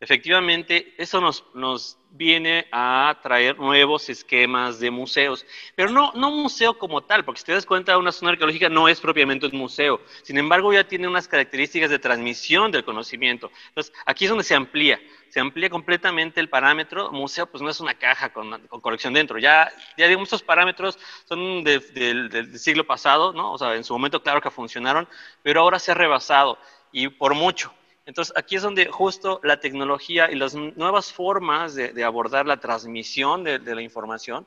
Efectivamente, eso nos, viene a traer nuevos esquemas de museos, pero no, no museo como tal, porque si te das cuenta, una zona arqueológica no es propiamente un museo, sin embargo ya tiene unas características de transmisión del conocimiento. Entonces, aquí es donde se amplía, se amplía completamente el parámetro, museo pues no es una caja con, colección dentro, ya, ya digamos, estos parámetros son del siglo pasado, ¿no? O sea, en su momento claro que funcionaron, pero ahora se ha rebasado y por mucho. Entonces, aquí es donde justo la tecnología y las nuevas formas de, abordar la transmisión de, la información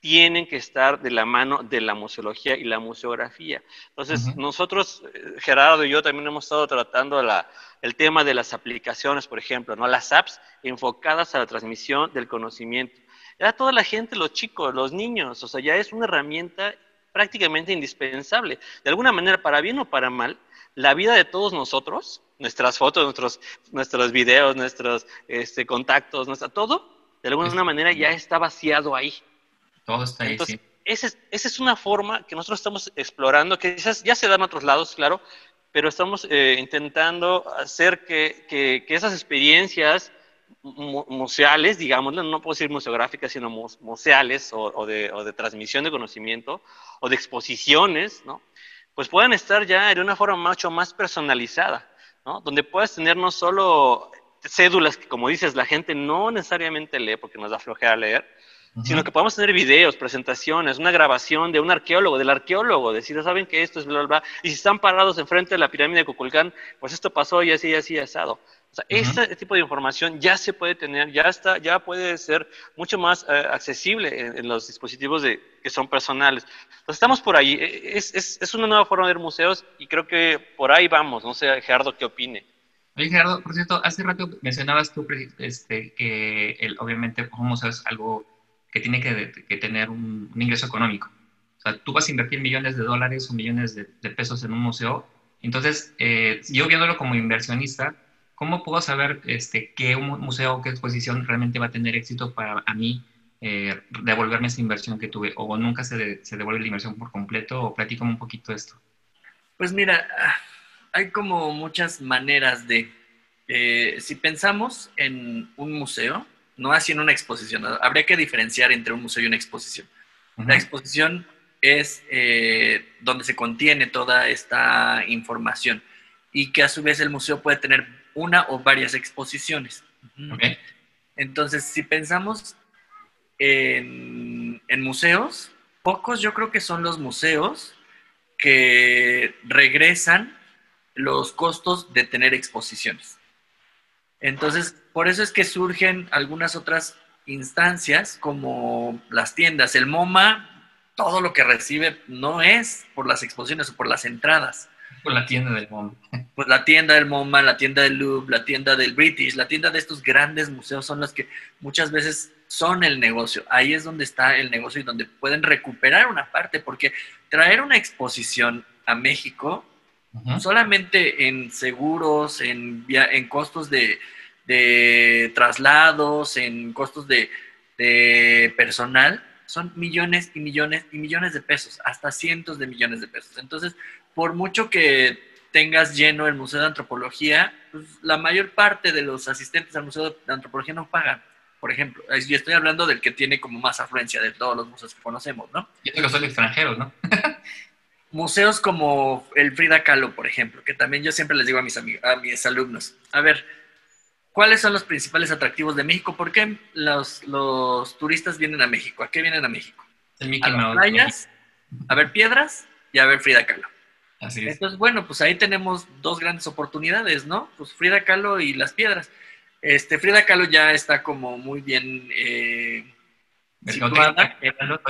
tienen que estar de la mano de la museología y la museografía. Entonces, nosotros, eh, Gerardo y yo también hemos estado tratando la, el tema de las aplicaciones, por ejemplo, ¿no? las apps enfocadas a la transmisión del conocimiento. Ya toda la gente, los chicos, los niños, o sea, ya es una herramienta prácticamente indispensable. De alguna manera, para bien o para mal, la vida de todos nosotros, nuestras fotos, nuestros, nuestros videos, nuestros este, contactos, nuestra, todo, de alguna manera ya está vaciado ahí. Todo está ahí, sí. Esa es, una forma que nosotros estamos explorando, que quizás ya se da en otros lados, claro, pero estamos eh, intentando hacer que, que, esas experiencias museales, digamos, no puedo decir museográficas, sino museales o, de, o, de, transmisión de conocimiento o de exposiciones, ¿no? Pues puedan estar ya de una forma mucho más personalizada, ¿no? Donde puedas tener no solo cédulas que, como dices, la gente no necesariamente lee porque nos da flojera leer, sino que podamos tener videos, presentaciones, una grabación de un arqueólogo, del arqueólogo, decir, saben que esto es bla, bla, bla, y si están parados enfrente de la pirámide de Cuculcán, pues esto pasó y así, y así, asado. O sea, este tipo de información ya se puede tener, ya está, ya puede ser mucho más eh, accesible en, los dispositivos de, que son personales. Entonces estamos por ahí. E, es, es, es, una nueva forma de ver museos y creo que por ahí vamos. No sé, Gerardo, ¿qué opine? Oye, Gerardo, por cierto, hace rato mencionabas tú este, que el, obviamente un museo es algo que tiene que, tener un, ingreso económico. O sea, tú vas a invertir millones de dólares o millones de, pesos en un museo. Entonces, eh, yo viéndolo como inversionista, ¿cómo puedo saber este, qué museo o qué exposición realmente va a tener éxito para a mí eh, devolverme esa inversión que tuve? ¿O nunca se, se devuelve la inversión por completo? ¿O platícame un poquito esto? Pues mira, hay como muchas maneras de... Eh, si pensamos en un museo, no así en una exposición. Habría que diferenciar entre un museo y una exposición. La exposición es eh, donde se contiene toda esta información y que a su vez el museo puede tener una o varias exposiciones. Entonces, si pensamos en, en, museos, pocos yo creo que son los museos que regresan los costos de tener exposiciones. Entonces, por eso es que surgen algunas otras instancias como las tiendas. El MoMA, todo lo que recibe no es por las exposiciones o por las entradas. Por la tienda del MoMA. Pues la tienda del MoMA, la tienda del Louvre, la tienda del British, la tienda de estos grandes museos son las que muchas veces son el negocio. Ahí es donde está el negocio y donde pueden recuperar una parte, porque traer una exposición a México, solamente en seguros, en, en costos de, de traslados, en costos de, personal, son millones y millones y millones de pesos, hasta cientos de millones de pesos. Entonces, por mucho que tengas lleno el Museo de Antropología, pues, la mayor parte de los asistentes al Museo de Antropología no pagan. Por ejemplo, yo estoy hablando del que tiene como más afluencia de todos los museos que conocemos, ¿no? Y que son extranjeros, ¿no? museos como el Frida Kahlo, por ejemplo, que también yo siempre les digo a mis, amigos, a mis alumnos, a ver, ¿Cuáles son los principales atractivos de México? ¿Por qué los, turistas vienen a México? ¿A qué vienen a México? a las playas, a ver piedras y a ver Frida Kahlo. Así es. Entonces, bueno, pues ahí tenemos dos grandes oportunidades, ¿no? Pues Frida Kahlo y las piedras. Este, Frida Kahlo ya está como muy bien eh, situada.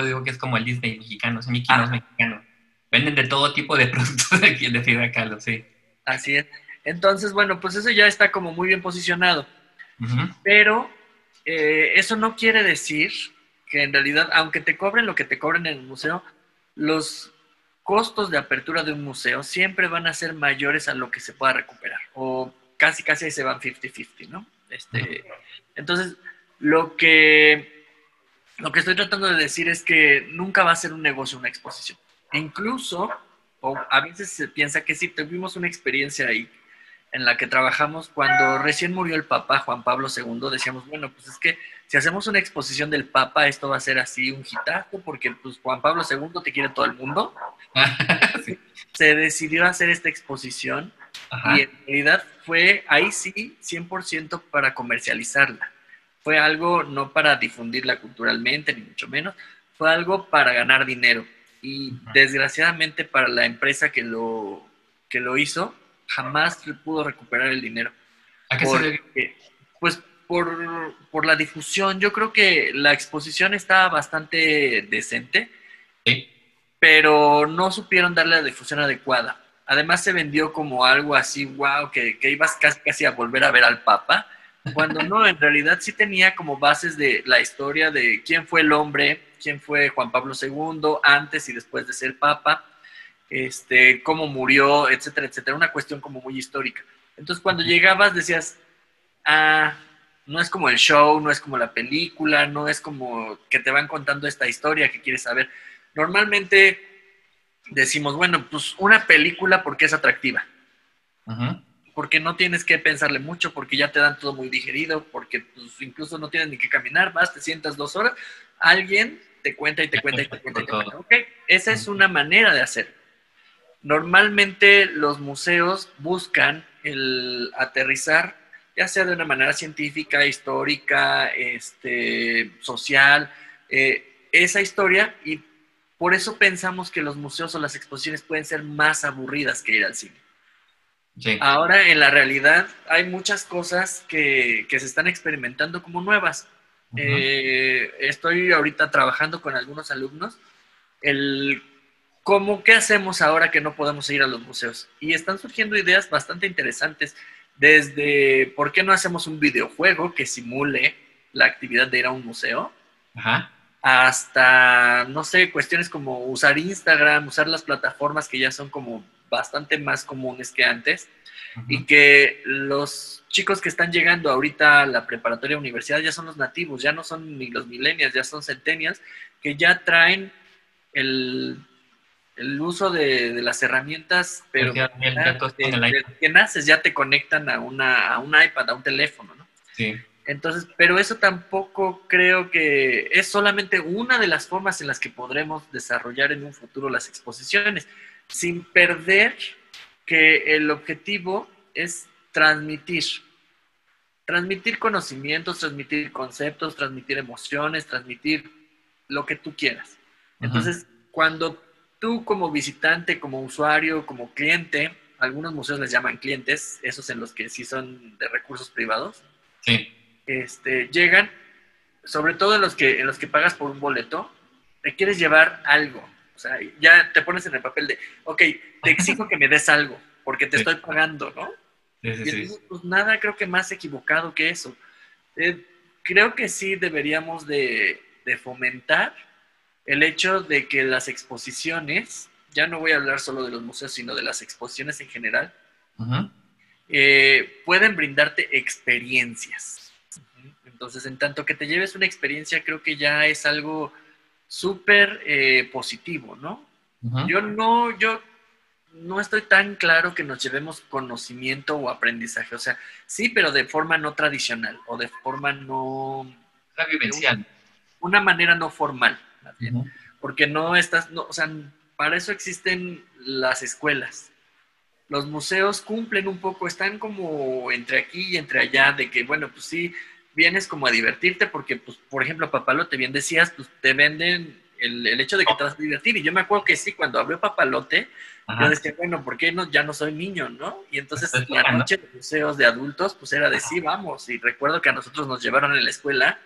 digo que es como el Disney mexicano, es Mickey ah. mexicano. Venden de todo tipo de productos aquí de Frida Kahlo, sí. Así es. Entonces, bueno, pues eso ya está como muy bien posicionado. Pero eh, eso no quiere decir que en realidad, aunque te cobren lo que te cobren en el museo, los costos de apertura de un museo siempre van a ser mayores a lo que se pueda recuperar. O casi, casi ahí se van 50-50, ¿no? Este, entonces, lo que, lo que estoy tratando de decir es que nunca va a ser un negocio una exposición. incluso, o a veces se piensa que si tuvimos una experiencia ahí en la que trabajamos cuando recién murió el Papa Juan Pablo II, decíamos, bueno, pues es que si hacemos una exposición del Papa, esto va a ser así un hitazo, porque pues Juan Pablo II te quiere todo el mundo. Se decidió hacer esta exposición y en realidad fue ahí sí 100% para comercializarla. Fue algo no para difundirla culturalmente, ni mucho menos, fue algo para ganar dinero. Y desgraciadamente para la empresa que lo, que lo hizo, jamás pudo recuperar el dinero. ¿A qué se debe? Pues por, por, la difusión, yo creo que la exposición estaba bastante decente, sí. pero no supieron darle la difusión adecuada. Además se vendió como algo así, wow, que, que ibas casi, casi a volver a ver al Papa, cuando no, en realidad sí tenía como bases de la historia de quién fue el hombre, quién fue Juan Pablo II antes y después de ser Papa, este, cómo murió, etcétera, etcétera, una cuestión como muy histórica. Entonces cuando llegabas decías, ah, no es como el show, no es como la película, no es como que te van contando esta historia que quieres saber. Normalmente decimos, bueno, pues una película porque es atractiva. Porque no tienes que pensarle mucho, porque ya te dan todo muy digerido, porque pues, incluso no tienes ni que caminar, vas, te sientas dos horas, alguien te cuenta y te cuenta y te cuenta y te cuenta. Ok, esa es una manera de hacer. Normalmente los museos buscan el aterrizar, ya sea de una manera científica, histórica, este, social, eh, esa historia y por eso pensamos que los museos o las exposiciones pueden ser más aburridas que ir al cine. Ahora, en la realidad, hay muchas cosas que, se están experimentando como nuevas. Eh, estoy ahorita trabajando con algunos alumnos el cómo, qué hacemos ahora que no podemos ir a los museos. Y están surgiendo ideas bastante interesantes, desde por qué no hacemos un videojuego que simule la actividad de ir a un museo, hasta, no sé, cuestiones como usar Instagram, usar las plataformas que ya son como bastante más comunes que antes y que los chicos que están llegando ahorita a la preparatoria universidad ya son los nativos, ya no son ni los millennials, ya son centenias que ya traen el, el uso de, las herramientas, pero que naces ya te conectan a, una, a un iPad, a un teléfono, ¿no? Sí. Entonces, pero eso tampoco creo que es solamente una de las formas en las que podremos desarrollar en un futuro las exposiciones sin perder que el objetivo es transmitir. Transmitir conocimientos, transmitir conceptos, transmitir emociones, transmitir lo que tú quieras. Entonces, cuando tú como visitante, como usuario, como cliente, algunos museos les llaman clientes, esos en los que sí son de recursos privados, sí. este, llegan, sobre todo en los, que, en los que pagas por un boleto, te quieres llevar algo, o sea, ya te pones en el papel de, ok, te exijo que me des algo, porque te estoy pagando, ¿no? Sí, sí, y pues nada, creo que más equivocado que eso. Eh, creo que sí deberíamos de, fomentar el hecho de que las exposiciones, ya no voy a hablar solo de los museos, sino de las exposiciones en general, eh, pueden brindarte experiencias. Entonces, en tanto que te lleves una experiencia, creo que ya es algo súper eh, positivo, ¿no? Yo no, yo no estoy tan claro que nos llevemos conocimiento o aprendizaje, o sea, sí, pero de forma no tradicional o de forma no... La vivencial. Una, manera no formal, porque no estás, no, o sea, para eso existen las escuelas. Los museos cumplen un poco, están como entre aquí y entre allá, de que, bueno, pues sí, vienes como a divertirte porque, pues, por ejemplo, Papalote, bien decías, pues te venden el, hecho de que te vas a divertir. Y yo me acuerdo que sí, cuando abrió Papalote, yo decía, bueno, ¿por qué no, ya no soy niño, no? Y entonces la noche de museos de adultos, pues era de sí, vamos. Y recuerdo que a nosotros nos llevaron en la escuela,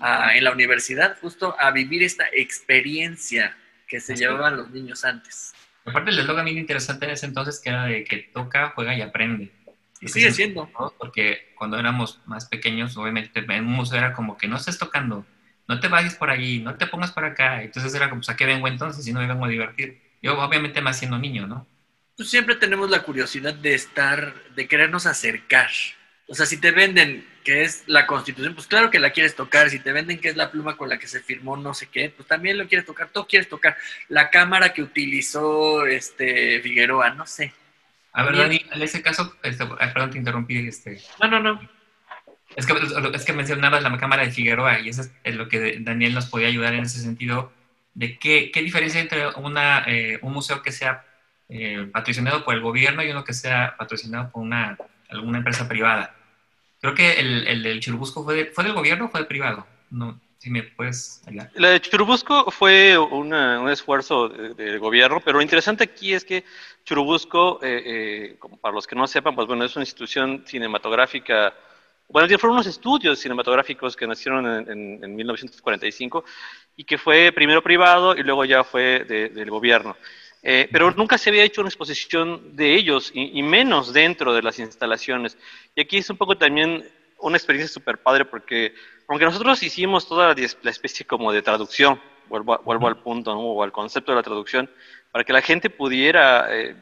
en la universidad, justo a vivir esta experiencia que se llevaban los niños antes. Aparte, el eslogan bien interesante en ese entonces que era de que toca, juega y aprende. Y sigue siendo. Porque cuando éramos más pequeños, obviamente en un museo era como que no estés tocando, no te vayas por allí, no te pongas por acá. Entonces era como, pues, ¿a qué vengo entonces si no me vengo a divertir? Yo obviamente más siendo niño, ¿no? Pues siempre tenemos la curiosidad de estar, de querernos acercar. O sea, si te venden que es la constitución, pues claro que la quieres tocar. Si te venden que es la pluma con la que se firmó no sé qué, pues también lo quieres tocar. Tú quieres tocar la cámara que utilizó este Figueroa, no sé. A ver, Dani, en ese caso, este, perdón, te interrumpí. Este, no, no, no. Es que, es que mencionabas la cámara de Figueroa y eso es lo que Daniel nos podía ayudar en ese sentido, de qué, qué diferencia entre una, eh, un museo que sea eh, patrocinado por el gobierno y uno que sea patrocinado por una, alguna empresa privada. Creo que el, el del Churubusco fue, ¿fue del gobierno o fue privado. No, si me puedes La de Churubusco fue un esfuerzo del gobierno, pero lo interesante aquí es que Churubusco, eh, eh, como para los que no sepan, pues bueno, es una institución cinematográfica bueno, fueron unos estudios cinematográficos que nacieron en, 1945 y que fue primero privado y luego ya fue del gobierno. Eh, pero nunca se había hecho una exposición de ellos y, menos dentro de las instalaciones. Y aquí es un poco también una experiencia súper padre porque aunque nosotros hicimos toda la especie como de traducción, vuelvo, vuelvo al punto o al concepto de la traducción, para que la gente pudiera eh,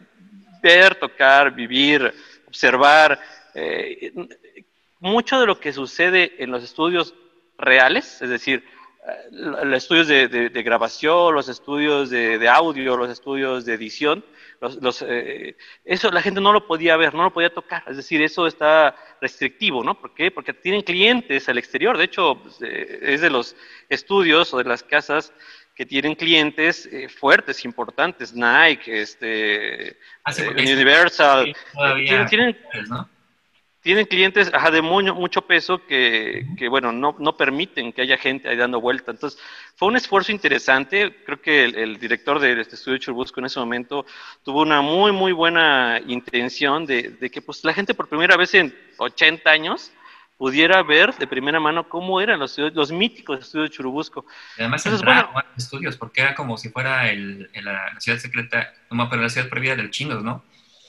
ver, tocar, vivir, observar eh, mucho de lo que sucede en los estudios reales, es decir, los estudios de, grabación, los estudios de, audio, los estudios de edición, los, eh, eso la gente no lo podía ver, no lo podía tocar, es decir, eso está restrictivo, ¿no? ¿Por qué? Porque tienen clientes al exterior, de hecho, pues, eh, es de los estudios o de las casas que tienen clientes fuertes, importantes, Nike, este, ah, Universal, tienen, tienen clientes de mucho, peso que, bueno, no, no, permiten que haya gente ahí dando vuelta. Entonces, fue un esfuerzo interesante. Creo que el, director de este estudio Churbusco en ese momento tuvo una muy, muy buena intención de, que pues, la gente por primera vez en 80 años pudiera ver de primera mano cómo eran los, los míticos estudios de Churubusco. Y además, Entonces, bueno, estudios, porque era como si fuera el, la, ciudad secreta, no, pero la ciudad prohibida del chinos, ¿no?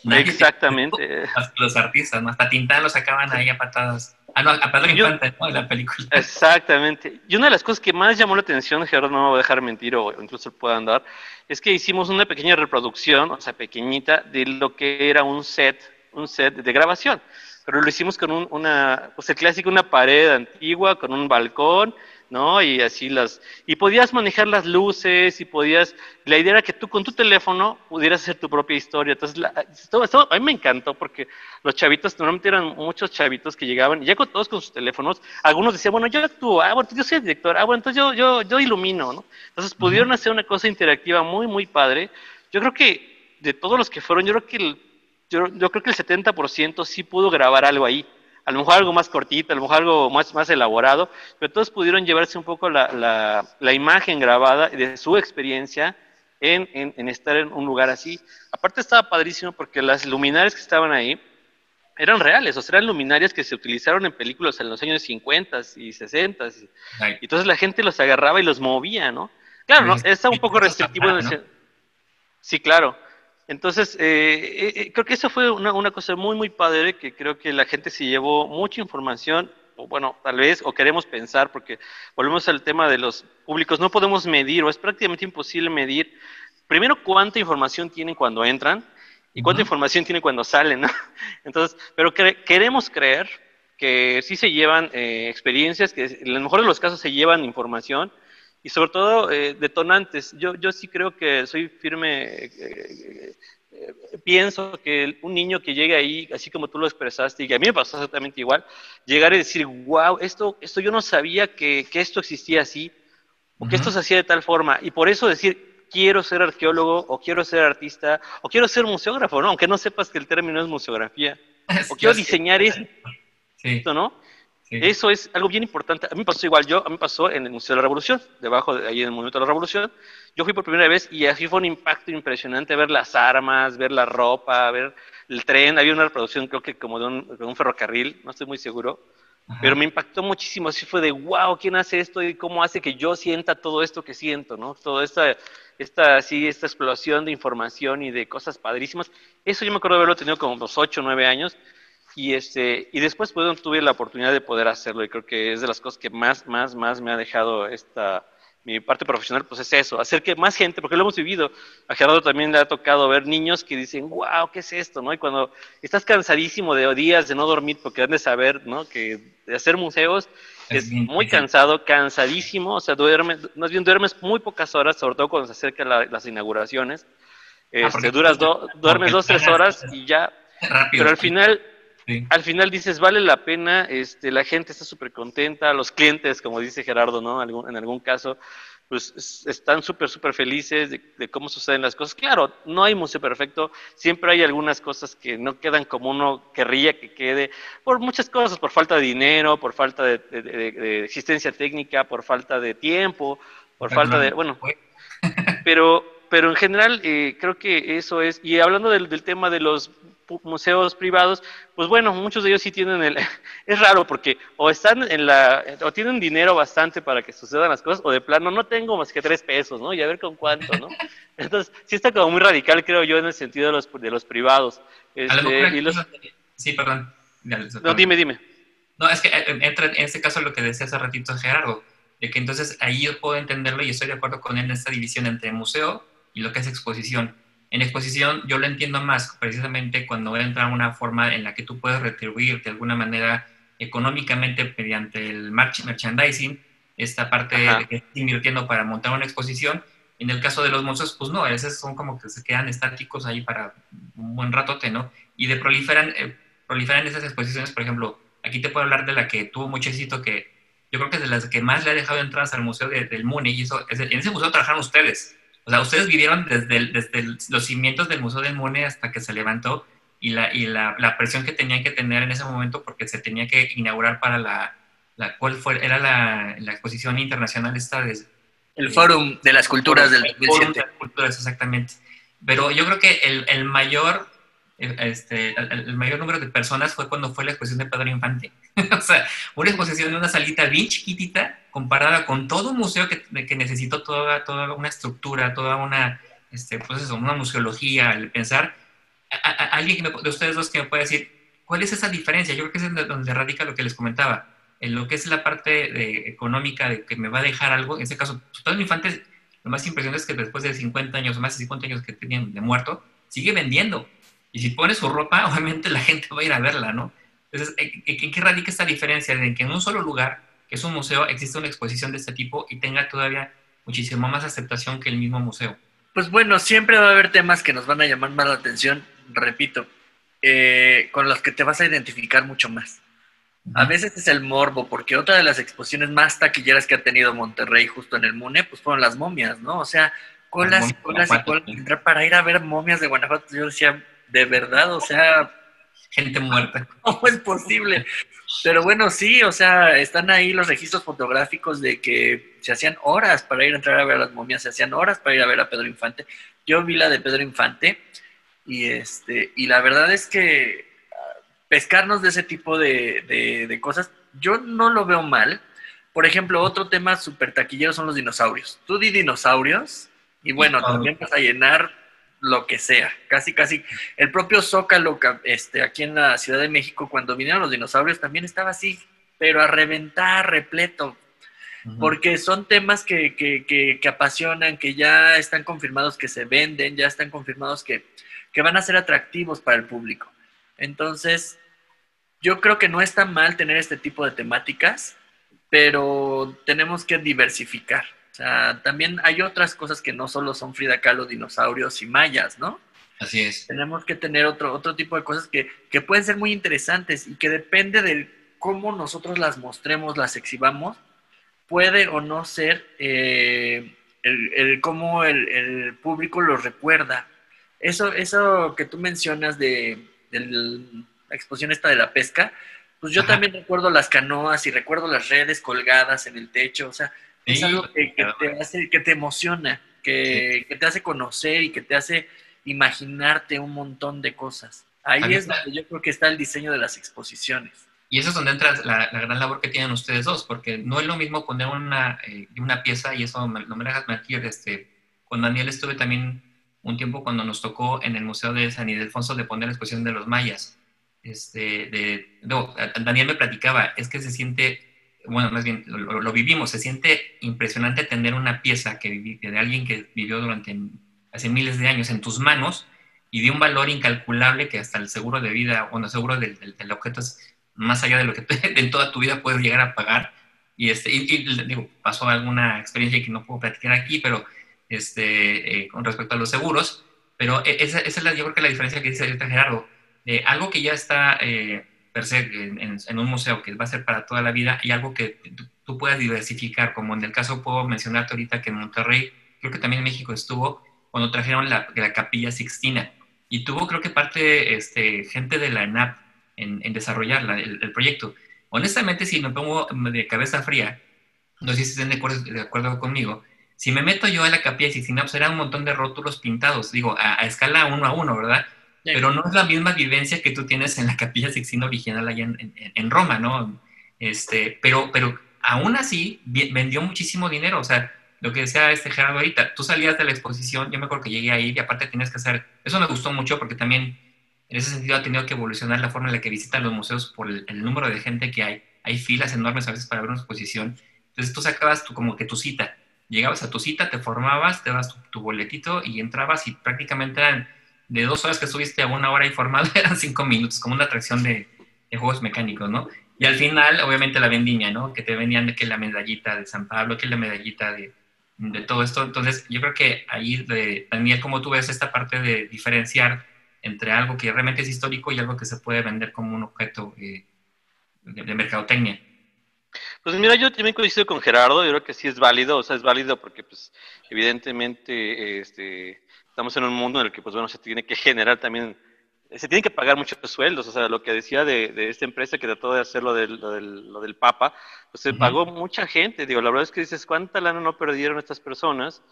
Exactamente. Los artistas, ¿no? Hasta Tintán los sacaban ahí a patadas. Ah, no, a Pedro Infante, ¿no? En la película. Exactamente. Y una de las cosas que más llamó la atención, Gerardo no me va a dejar mentir o incluso puedan dar, es que hicimos una pequeña reproducción, o sea, pequeñita, de lo que era un set, un set de grabación. Pero lo hicimos con un, una, pues el clásico, una pared antigua, con un balcón, ¿no? Y así las, y podías manejar las luces y podías, la idea era que tú con tu teléfono pudieras hacer tu propia historia. Entonces, la, esto, a mí me encantó porque los chavitos, normalmente eran muchos chavitos que llegaban, y ya con todos con sus teléfonos, algunos decían, bueno, yo actúo, ah, bueno, yo soy el director, ah, bueno, entonces yo, yo, yo ilumino, ¿no? Entonces pudieron hacer una cosa interactiva muy, muy padre. Yo creo que de todos los que fueron, yo creo que el, yo, yo creo que el 70% sí pudo grabar algo ahí a lo mejor algo más cortito, a lo mejor algo más, más elaborado, pero todos pudieron llevarse un poco la, la, imagen grabada de su experiencia en, en, estar en un lugar así. Aparte estaba padrísimo porque las luminarias que estaban ahí eran reales, o sea, eran luminarias que se utilizaron en películas en los años 50 y 60. Y, entonces la gente los agarraba y los movía, ¿no? Claro, ¿no? Está un poco restrictivo. Sí, claro. Entonces, eh, eh, eh, creo que eso fue una, una, cosa muy, muy padre, que creo que la gente se llevó mucha información, o bueno, tal vez, o queremos pensar, porque volvemos al tema de los públicos, no podemos medir, o es prácticamente imposible medir, primero, cuánta información tienen cuando entran, y cuánta información tienen cuando salen, ¿no? Entonces, pero queremos creer que sí se llevan experiencias, que en los mejores de los casos se llevan información, y sobre todo eh, detonantes. Yo, yo sí creo que soy firme, eh, eh, pienso que un niño que llegue ahí, así como tú lo expresaste, y que a mí me pasó exactamente igual, llegar y decir, wow, esto, esto yo no sabía que, que esto existía así, o que esto se hacía de tal forma, y por eso decir, quiero ser arqueólogo, o quiero ser artista, o quiero ser museógrafo, ¿no? Aunque no sepas que el término es museografía, o quiero diseñar esto, ¿no? Eso es algo bien importante. A mí me pasó igual, yo, a mí me pasó en el Museo de la Revolución, debajo de ahí en el Monumento de la Revolución. Yo fui por primera vez y así fue un impacto impresionante ver las armas, ver la ropa, ver el tren. Había una reproducción, creo que como de un, ferrocarril, no estoy muy seguro. Pero me impactó muchísimo. Así fue de, wow, ¿quién hace esto y cómo hace que yo sienta todo esto que siento, ¿no? Toda esta, esta, así, esta explosión de información y de cosas padrísimas. Eso yo me acuerdo de haberlo tenido como los 8 o 9 años y, este, y después pues, tuve la oportunidad de poder hacerlo y creo que es de las cosas que más, más, más me ha dejado esta, mi parte profesional, pues es eso, hacer que más gente, porque lo hemos vivido, a Gerardo también le ha tocado ver niños que dicen, wow, ¿qué es esto? ¿no? Y cuando estás cansadísimo de días de no dormir, porque han de saber ¿no? que de hacer museos es, muy cansado, cansadísimo, o sea, duermes, más bien duermes muy pocas horas, sobre todo cuando se acercan las inauguraciones. Ah, este, duras duermes dos, tres horas y ya. Pero al final al final dices, vale la pena, este, la gente está súper contenta, los clientes, como dice Gerardo, ¿no? en algún caso, pues están súper, súper felices de, cómo suceden las cosas. Claro, no hay museo perfecto, siempre hay algunas cosas que no quedan como uno querría que quede, por muchas cosas, por falta de dinero, por falta de, existencia técnica, por falta de tiempo, por falta de, bueno, pero, pero en general eh, creo que eso es, y hablando del tema de los museos privados, pues bueno, muchos de ellos sí tienen el... Es raro porque o están en la... o tienen dinero bastante para que sucedan las cosas, o de plano no tengo más que tres pesos, ¿no? Y a ver con cuánto, ¿no? Entonces, sí está como muy radical, creo yo, en el sentido de los, de los privados. Este, Sí, perdón. No, dime, dime. No, es que eh, entra en este caso lo que decía hace ratito Gerardo, de que entonces ahí yo puedo entenderlo y estoy de acuerdo con él en esta división entre museo y lo que es exposición. En exposición yo lo entiendo más precisamente cuando entra una forma en la que tú puedes retribuir de alguna manera económicamente mediante el merchandising, esta parte que estás invirtiendo para montar una exposición. En el caso de los museos, pues no, a veces son como que se quedan estáticos ahí para un buen ratote, ¿no? Y de proliferan, eh, proliferan esas exposiciones, por ejemplo, aquí te puedo hablar de la que tuvo mucho éxito, que yo creo que es de las que más le ha dejado entradas al Museo del Muni, y eso, en ese museo trabajaron ustedes. O sea, ustedes vivieron desde, desde los cimientos del Museo del Muni hasta que se levantó y, la, y la, la, presión que tenían que tener en ese momento porque se tenía que inaugurar para la, la ¿cuál fue? Era la, la exposición internacional esta de... El Fórum de las Culturas del 2007. de las Culturas, exactamente. Pero yo creo que el, el mayor este, el, mayor número de personas fue cuando fue la exposición de Pedro Infante. o sea, una exposición en una salita bien chiquitita comparada con todo un museo que, que toda, toda una estructura, toda una, este, pues eso, una museología, el pensar. A, alguien de ustedes dos que me puede decir, ¿cuál es esa diferencia? Yo creo que es donde radica lo que les comentaba. En lo que es la parte de, económica de que me va a dejar algo, en ese caso, Pedro Infante, lo más impresionante es que después de 50 años, más de 50 años que tenían de muerto, sigue vendiendo y si pone su ropa, obviamente la gente va a ir a verla, ¿no? Entonces, ¿en qué radica esta diferencia de que en un solo lugar, que es un museo, existe una exposición de este tipo y tenga todavía muchísimo más aceptación que el mismo museo? Pues bueno, siempre va a haber temas que nos van a llamar más la atención, repito, eh, con los que te vas a identificar mucho más. A veces es el morbo, porque otra de las exposiciones más taquilleras que ha tenido Monterrey justo en el MUNE, pues fueron las momias, ¿no? O sea, colas y colas y colas para ir a ver momias de Guanajuato. Yo decía, de verdad, o sea, gente muerta. ¿Cómo es posible? Pero bueno, sí, o sea, están ahí los registros fotográficos de que se hacían horas para ir a entrar a ver a las momias, se hacían horas para ir a ver a Pedro Infante. Yo vi la de Pedro Infante y este y la verdad es que ah, pescarnos de ese tipo de, de cosas, yo no lo veo mal. Por ejemplo, otro tema súper taquillero son los dinosaurios. Tú di dinosaurios y bueno, también vas a llenar lo que sea, casi casi el propio Zócalo este, aquí en la Ciudad de México cuando vinieron los dinosaurios también estaba así, pero a reventar, repleto, porque son temas que, que, que, apasionan, que ya están confirmados que se venden, ya están confirmados que, que van a ser atractivos para el público. Entonces, yo creo que no está mal tener este tipo de temáticas, pero tenemos que diversificar sea, también hay otras cosas que no solo son Frida Kahlo, dinosaurios y mayas, ¿no? Así es. Tenemos que tener otro, otro tipo de cosas que, que pueden ser muy interesantes y que depende de cómo nosotros las mostremos, las exhibamos, puede o no ser eh, el, el, cómo el, el, público lo recuerda. Eso, eso que tú mencionas de, de la exposición esta de la pesca, pues yo también recuerdo las canoas y recuerdo las redes colgadas en el techo, o sea, es algo que, te hace, que te emociona, que, te hace conocer y que te hace imaginarte un montón de cosas. Ahí es donde yo creo que está el diseño de las exposiciones. Y eso es donde entra la, gran labor que tienen ustedes dos, porque no es lo mismo poner una, eh, una pieza, y eso no me dejas mentir, este, con Daniel estuve también un tiempo cuando nos tocó en el Museo de San Ildefonso de poner la exposición de los mayas. Este, de, no, Daniel me platicaba, es que se siente bueno, más bien lo, vivimos, se siente impresionante tener una pieza que de alguien que vivió durante hace miles de años en tus manos y de un valor incalculable que hasta el seguro de vida, bueno, seguro del, objeto es más allá de lo que en toda tu vida puedes llegar a pagar. Y, este, y, digo, pasó alguna experiencia que no puedo platicar aquí, pero este, eh, con respecto a los seguros, pero e, esa, es la, yo creo que la diferencia que dice Gerardo, de algo que ya está... Eh, per se en, un museo que va a ser para toda la vida y algo que tú puedas diversificar, como en el caso puedo mencionarte ahorita que en Monterrey, creo que también en México estuvo, cuando trajeron la, la capilla Sixtina y tuvo creo que parte este, gente de la ENAP en, en desarrollar el, proyecto. Honestamente, si me pongo de cabeza fría, no sé si estén de acuerdo, de acuerdo conmigo, si me meto yo a la capilla Sixtina, pues un montón de rótulos pintados, digo, a, a escala uno a uno, ¿verdad? Pero no es la misma vivencia que tú tienes en la Capilla Sixtina original allá en, en, Roma, ¿no? Este, pero, pero aún así vendió muchísimo dinero, o sea, lo que decía este Gerardo ahorita, tú salías de la exposición, yo me acuerdo que llegué ahí y aparte tienes que hacer, eso me gustó mucho porque también en ese sentido ha tenido que evolucionar la forma en la que visitan los museos por el, número de gente que hay. Hay filas enormes a veces para ver una exposición. Entonces tú sacabas tu, como que tu cita. Llegabas a tu cita, te formabas, te das tu, boletito y entrabas y prácticamente eran de dos horas que estuviste a una hora informado, eran cinco minutos, como una atracción de, de juegos mecánicos, ¿no? Y al final, obviamente, la vendimia, ¿no? Que te vendían de que la medallita de San Pablo, que la medallita de, de todo esto. Entonces, yo creo que ahí, de, Daniel, como tú ves esta parte de diferenciar entre algo que realmente es histórico y algo que se puede vender como un objeto eh, de, mercadotecnia. Pues mira, yo también coincido con Gerardo, yo creo que sí es válido, o sea, es válido porque pues evidentemente este, estamos en un mundo en el que pues bueno, se tiene que generar también se tienen que pagar muchos sueldos, o sea, lo que decía de, esta empresa que trató de hacer lo del, lo del, Papa, pues se pagó mucha gente, digo, la verdad es que dices, ¿cuánta lana no perdieron estas personas?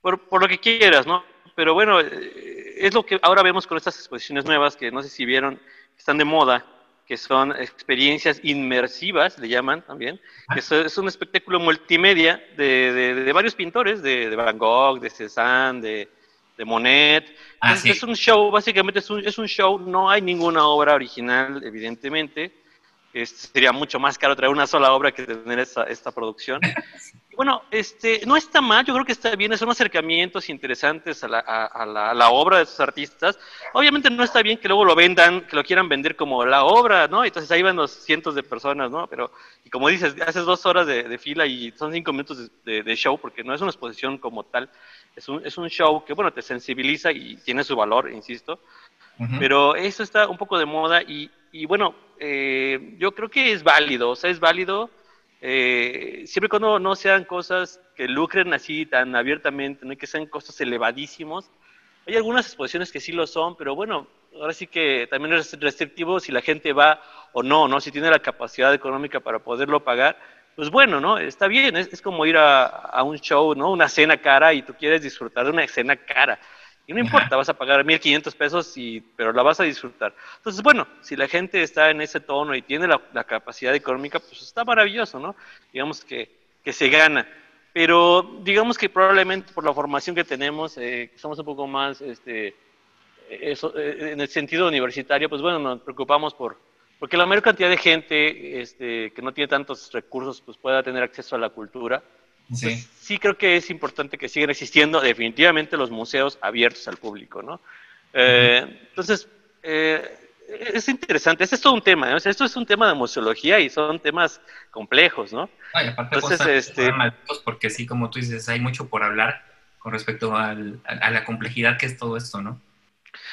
Por, por lo que quieras, ¿no? Pero bueno, eh, es lo que ahora vemos con estas exposiciones nuevas, que no sé si vieron, están de moda, que son experiencias inmersivas, le llaman también, ah. que es, un espectáculo multimedia de, de, varios pintores, de, Van Gogh, de Cézanne, de, de Monet. Ah, es un show, básicamente es un, es un show, no hay ninguna obra original, evidentemente. Este, sería mucho más caro traer una sola obra que tener esta, esta producción. bueno, este, no está mal, yo creo que está bien, son acercamientos interesantes a la, a, la, a la, obra de esos artistas. Obviamente no está bien que luego lo vendan, que lo quieran vender como la obra, ¿no? Entonces ahí van los cientos de personas, ¿no? Pero, y como dices, haces dos horas de, de fila y son cinco minutos de, de, show, porque no es una exposición como tal, es un, es un show que, bueno, te sensibiliza y tiene su valor, insisto. Pero eso está un poco de moda y, y bueno, eh, yo creo que es válido, o sea, es válido eh, siempre cuando no sean cosas que lucren así tan abiertamente, no que sean costos elevadísimos. Hay algunas exposiciones que sí lo son, pero bueno, ahora sí que también es restrictivo si la gente va o no, ¿no? Si tiene la capacidad económica para poderlo pagar, pues bueno, ¿no? Está bien, es, es como ir a, a, un show, ¿no? Una cena cara y tú quieres disfrutar de una cena cara. Y no importa, vas a pagar 1.500 pesos, y, pero la vas a disfrutar. Entonces, bueno, si la gente está en ese tono y tiene la, capacidad económica, pues está maravilloso, ¿no? Digamos que, que, se gana. Pero digamos que probablemente por la formación que tenemos, eh, somos un poco más, este, eso, eh, en el sentido universitario, pues bueno, nos preocupamos por, porque la mayor cantidad de gente este, que no tiene tantos recursos, pues pueda tener acceso a la cultura. Sí. sí creo que es importante que sigan existiendo definitivamente los museos abiertos al público, ¿no? Eh, entonces, eh, es interesante, este es todo un tema, ¿no? esto es un tema de museología y son temas complejos, ¿no? Ay, aparte Entonces, este... porque sí, como tú dices, hay mucho por hablar con respecto al, a la complejidad que es todo esto, ¿no?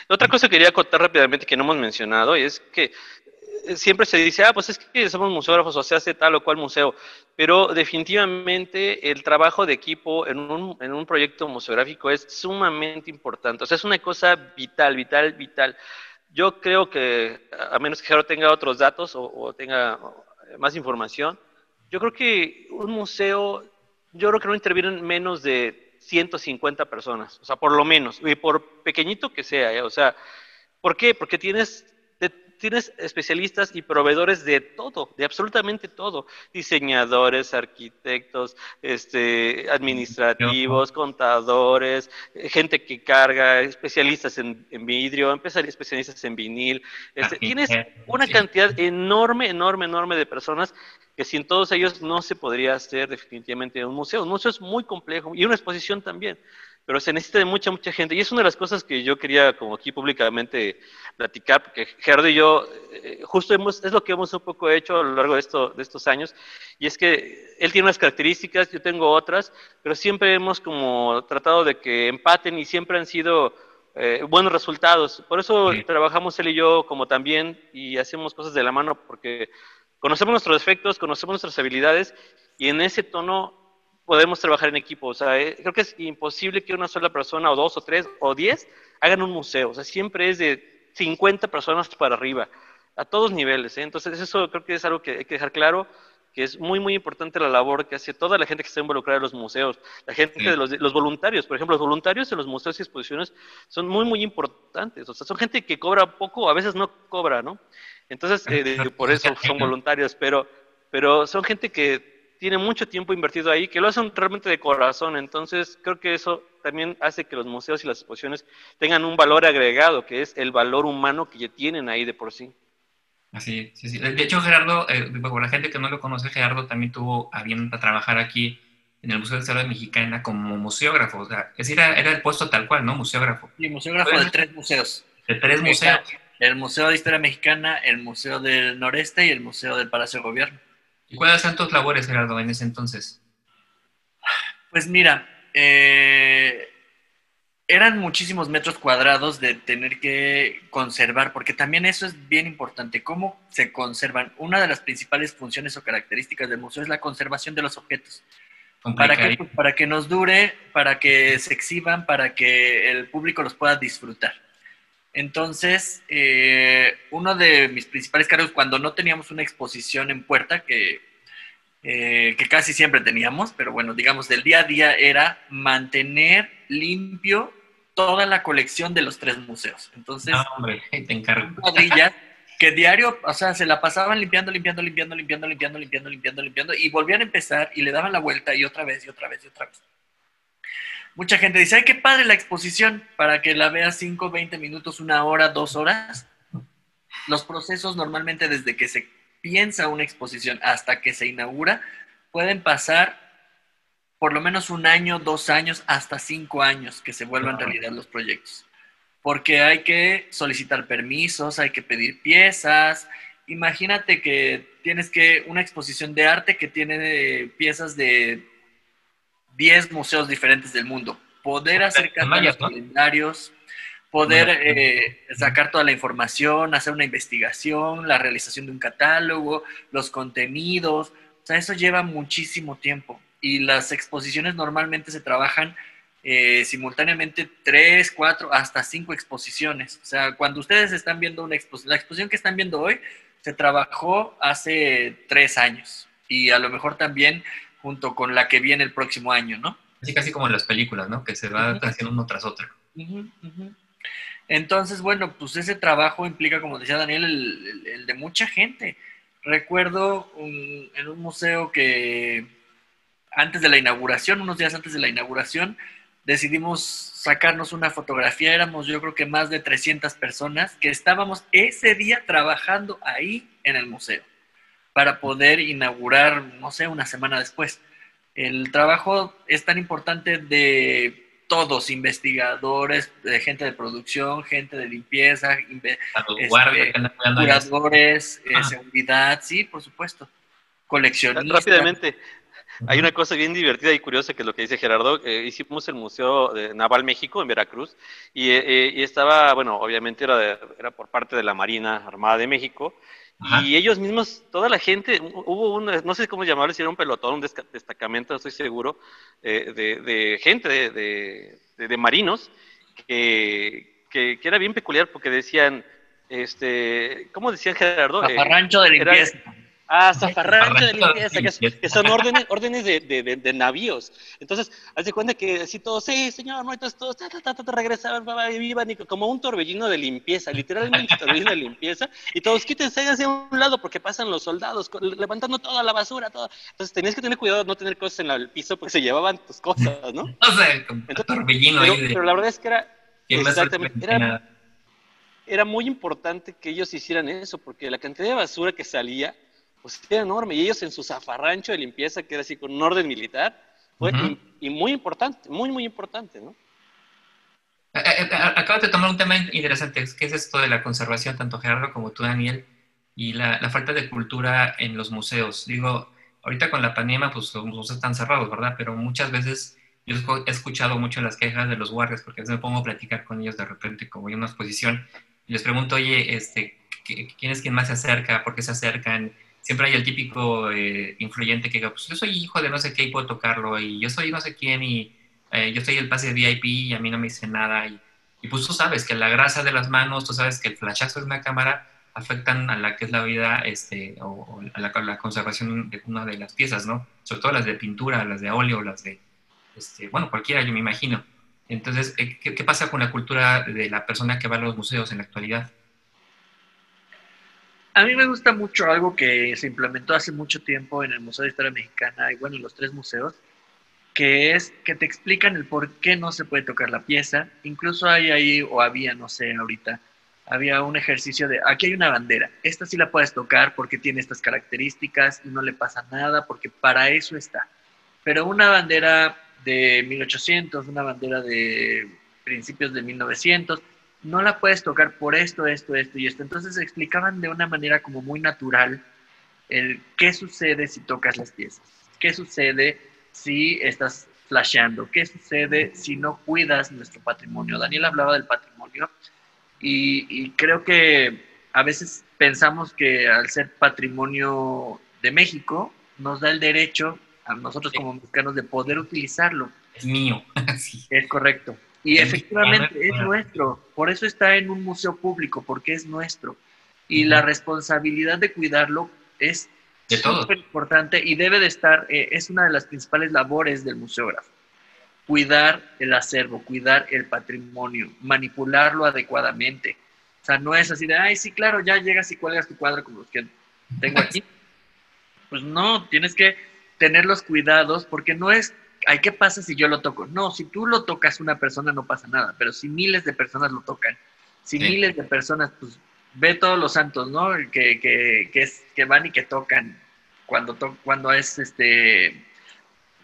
Otra cosa que quería contar rápidamente que no hemos mencionado es que siempre se dice, ah, pues es que somos museógrafos o se hace tal o cual museo, pero definitivamente el trabajo de equipo en un, en un proyecto museográfico es sumamente importante, o sea, es una cosa vital, vital, vital. Yo creo que, a menos que Jaro tenga otros datos o, tenga más información, yo creo que un museo, yo creo que no intervienen menos de 150 personas, o sea, por lo menos, y por pequeñito que sea, ¿eh? o sea, ¿por qué? Porque tienes tienes especialistas y proveedores de todo, de absolutamente todo. Diseñadores, arquitectos, este, administrativos, contadores, gente que carga, especialistas en, vidrio, especialistas en vinil. Este, tienes una cantidad enorme, enorme, enorme de personas que sin todos ellos no se podría hacer definitivamente un museo. Un museo es muy complejo y una exposición también pero se necesita de mucha, mucha gente. Y es una de las cosas que yo quería como aquí públicamente platicar, porque Gerardo y yo, eh, justo hemos, es lo que hemos un poco hecho a lo largo de, esto, de estos años, y es que él tiene unas características, yo tengo otras, pero siempre hemos como tratado de que empaten y siempre han sido eh, buenos resultados. Por eso trabajamos él y yo como también y hacemos cosas de la mano, porque conocemos nuestros defectos, conocemos nuestras habilidades, y en ese tono podemos trabajar en equipo. O sea, eh, creo que es imposible que una sola persona, o dos, o tres, o diez, hagan un museo. O sea, siempre es de 50 personas para arriba, a todos niveles. ¿eh? Entonces, eso creo que es algo que hay que dejar claro, que es muy, muy importante la labor que hace toda la gente que está involucrada en los museos, la gente de los, los, voluntarios, por ejemplo, los voluntarios en los museos y exposiciones son muy, muy importantes, o sea, son gente que cobra poco, a veces no cobra, ¿no? Entonces, eh, por eso son voluntarios, pero, pero son gente que tiene mucho tiempo invertido ahí, que lo hacen realmente de corazón, entonces creo que eso también hace que los museos y las exposiciones tengan un valor agregado, que es el valor humano que ya tienen ahí de por sí. Así, sí, sí. De hecho, Gerardo, eh, por la gente que no lo conoce, Gerardo también tuvo a bien trabajar aquí en el Museo de Historia Mexicana como museógrafo. O sea, es decir, era, el puesto tal cual, ¿no? Museógrafo. Sí, museógrafo de tres museos. De tres museos. El Museo de Historia Mexicana, el Museo del Noreste y el Museo del Palacio de Gobierno. ¿Y cuáles eran tus labores, Gerardo, en ese entonces? Pues mira, eh, eran muchísimos metros cuadrados de tener que conservar, porque también eso es bien importante, cómo se conservan. Una de las principales funciones o características del museo es la conservación de los objetos. Para que, para que nos dure, para que se exhiban, para que el público los pueda disfrutar. Entonces, eh, uno de mis principales cargos, cuando no teníamos una exposición en puerta, que, eh, que casi siempre teníamos, pero bueno, digamos, del día a día era mantener limpio toda la colección de los tres museos. Entonces, no, hombre, te encargo. que diario, o sea, se la pasaban limpiando, limpiando, limpiando, limpiando, limpiando, limpiando, limpiando, limpiando, y volvían a empezar y le daban la vuelta y otra vez y otra vez y otra vez. Mucha gente dice, ay, qué padre la exposición, para que la veas 5, 20 minutos, una hora, dos horas. Los procesos normalmente desde que se piensa una exposición hasta que se inaugura pueden pasar por lo menos un año, dos años, hasta cinco años que se vuelvan realidad los proyectos. Porque hay que solicitar permisos, hay que pedir piezas. Imagínate que tienes que una exposición de arte que tiene piezas de 10 museos diferentes del mundo. Poder hacer los calendarios, poder eh, sacar toda la información, hacer una investigación, la realización de un catálogo, los contenidos. O sea, eso lleva muchísimo tiempo y las exposiciones normalmente se trabajan eh, simultáneamente tres, cuatro, hasta cinco exposiciones. O sea, cuando ustedes están viendo una exposición, la exposición que están viendo hoy se trabajó hace tres años y a lo mejor también junto con la que viene el próximo año, ¿no? Así casi como en las películas, ¿no? Que se va haciendo uno tras otro. Entonces, bueno, pues ese trabajo implica, como decía Daniel, el, de mucha gente. Recuerdo en un museo que antes de la inauguración, unos días antes de la inauguración, decidimos sacarnos una fotografía. Éramos yo creo que más de 300 personas que estábamos ese día trabajando ahí en el museo para poder inaugurar, no sé, una semana después. El trabajo es tan importante de todos, investigadores, de gente de producción, gente de limpieza, este, curadores, eh, seguridad, sí, por supuesto, coleccionistas. Rápidamente, hay una cosa bien divertida y curiosa que es lo que dice Gerardo. Eh, hicimos el Museo de Naval México en Veracruz y, eh, estaba, bueno, obviamente era, era por parte de la Marina Armada de México y ellos mismos, toda la gente, hubo un, no sé cómo llamarlo, si era un pelotón, un destacamento, estoy seguro, eh, de, gente, de, de marinos, que, que, era bien peculiar porque decían, este, ¿cómo decían Gerardo? Zafarrancho de limpieza. Ah, zafarrancho de limpieza, que, son órdenes, órdenes de, de, de, navíos. Entonces, hace cuenta que así todos, sí, señor, no, entonces todos ta, ta, ta, regresaban, iban como un torbellino de limpieza, literalmente un torbellino de limpieza, y todos quítense hacia un lado porque pasan los soldados levantando toda la basura. Entonces tenías que tener cuidado de no tener cosas en el piso porque se llevaban tus cosas, ¿no? O sea, Entonces, torbellino pero, ahí de... pero la verdad es que era, exactamente, era, era muy importante que ellos hicieran eso, porque la cantidad de basura que salía pues era enorme. Y ellos en su zafarrancho de limpieza, que era así con un orden militar, fue y, muy importante, muy, muy importante, ¿no? Eh, eh, eh, acabas de tomar un tema interesante, que es esto de la conservación, tanto Gerardo como tú, Daniel, y la, falta de cultura en los museos. Digo, ahorita con la pandemia, pues los museos están cerrados, ¿verdad? Pero muchas veces yo he escuchado mucho las quejas de los guardias, porque a veces me pongo a platicar con ellos de repente, como en una exposición, y les pregunto, oye, este, ¿quién es quien más se acerca? ¿Por qué se acercan? Siempre hay el típico eh, influyente que diga, pues yo soy hijo de no sé qué y puedo tocarlo, y yo soy no sé quién, y eh, yo soy el pase VIP y a mí no me dice nada. Y, y, pues tú sabes que la grasa de las manos, tú sabes que el flashazo de una cámara afectan a la que es la vida este, o, a la, conservación de una de las piezas, ¿no? Sobre todo las de pintura, las de óleo, las de, este, bueno, cualquiera, yo me imagino. Entonces, eh, ¿qué, pasa con la cultura de la persona que va a los museos en la actualidad? A mí me gusta mucho algo que se implementó hace mucho tiempo en el Museo de Historia Mexicana y bueno, en los tres museos, que es que te explican el por qué no se puede tocar la pieza. Incluso hay ahí, o había, no sé, ahorita, había un ejercicio de, aquí hay una bandera, esta sí la puedes tocar porque tiene estas características y no le pasa nada porque para eso está. Pero una bandera de 1800, una bandera de principios de 1900, no la puedes tocar por esto, esto, esto y esto. Entonces explicaban de una manera como muy natural el qué sucede si tocas las piezas, qué sucede si estás flasheando, qué sucede si no cuidas nuestro patrimonio. Daniel hablaba del patrimonio y, creo que a veces pensamos que al ser patrimonio de México, nos da el derecho a nosotros como mexicanos de poder utilizarlo. Es mío. Es correcto. Y efectivamente es nuestro. Por eso está en un museo público, porque es nuestro. Y la responsabilidad de cuidarlo es súper importante y debe de estar, eh, es una de las principales labores del museógrafo cuidar el acervo, cuidar el patrimonio, manipularlo adecuadamente. O sea, no es así de, ay, sí, claro, ya llegas y cuelgas tu cuadro como los que tengo aquí. Pues no, tienes que tener los cuidados porque no es, ay, ¿qué pasa si yo lo toco? No, si tú lo tocas una persona no pasa nada, pero si miles de personas lo tocan, si miles de personas, pues ve todos los santos, ¿no? Que, que, que, es, que van y que tocan cuando, to cuando es, este,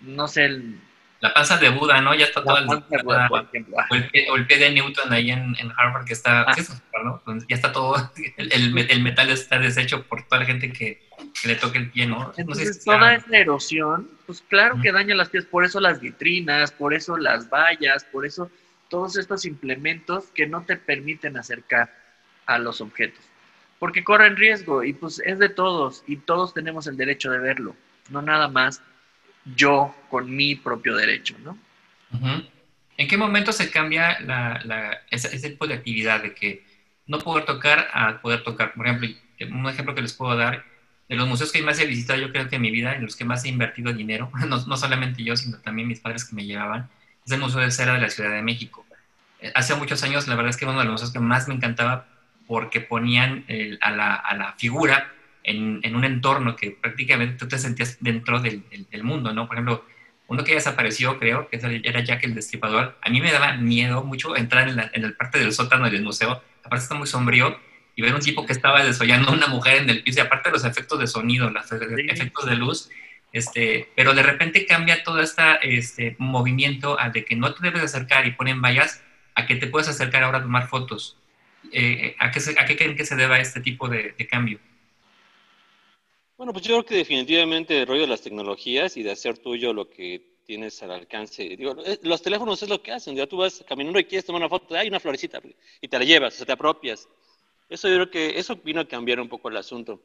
no sé, el, la panza de Buda, ¿no? Ya está todo el, o, el pie, de Newton ahí en, Harvard que está, ah. ¿no? ya está todo, el, metal está deshecho por toda la gente que, le toque el pie, ¿no? Entonces, toda esa erosión, pues claro que daña las pies, por eso las vitrinas, por eso las vallas, por eso todos estos implementos que no te permiten acercar a los objetos, porque corren riesgo y pues es de todos y todos tenemos el derecho de verlo, no nada más yo con mi propio derecho, ¿no? ¿En qué momento se cambia ese, tipo de actividad de que no poder tocar a poder tocar? Por ejemplo, un ejemplo que les puedo dar, de los museos que más he visitado yo creo que en mi vida, en los que más he invertido dinero, no, solamente yo, sino también mis padres que me llevaban, es el Museo de Cera de la Ciudad de México. Eh, hace muchos años, la verdad es que uno de los museos que más me encantaba porque ponían a, la, a la figura en, un entorno que prácticamente tú te sentías dentro del, mundo, ¿no? Por ejemplo, uno que desapareció, creo, que era Jack el Destripador, a mí me daba miedo mucho entrar en, la, el parte del sótano del museo, aparte está muy sombrío, y ver un tipo que estaba desollando a una mujer en el piso, y aparte los efectos de sonido, los efectos de luz, este, pero de repente cambia todo este movimiento a de que no te debes acercar y ponen vallas a que te puedes acercar ahora a tomar fotos. Eh, ¿a, qué ¿A qué creen que se deba este tipo de cambio? Bueno, pues yo creo que definitivamente el rollo de las tecnologías y de hacer tuyo lo que tienes al alcance. Digo, eh, los teléfonos es lo que hacen. Ya tú vas caminando y quieres tomar una foto, hay una florecita y te la llevas, o sea, te apropias. Eso yo creo que eso vino a cambiar un poco el asunto.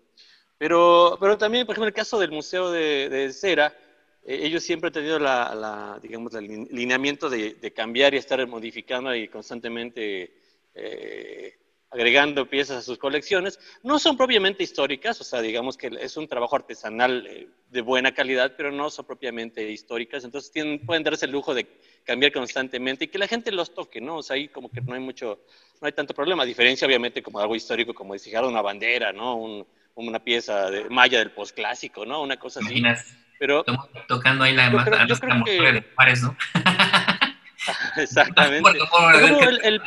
Pero, pero también, por ejemplo, el caso del Museo de, Cera, eh, ellos siempre han tenido la, digamos, el lineamiento de, cambiar y estar modificando y constantemente eh, agregando piezas a sus colecciones. No son propiamente históricas, o sea, digamos que es un trabajo artesanal eh, de buena calidad, pero no son propiamente históricas, entonces tienen, pueden darse el lujo de cambiar constantemente y que la gente los toque, ¿no? O sea, ahí como que no hay mucho, no hay tanto problema, a diferencia obviamente como algo histórico, como decir, una bandera, ¿no? una pieza de maya del postclásico, ¿no? Una cosa así. Pero, tocando ahí la, yo creo, de Juárez, ¿no? Exactamente. el, el,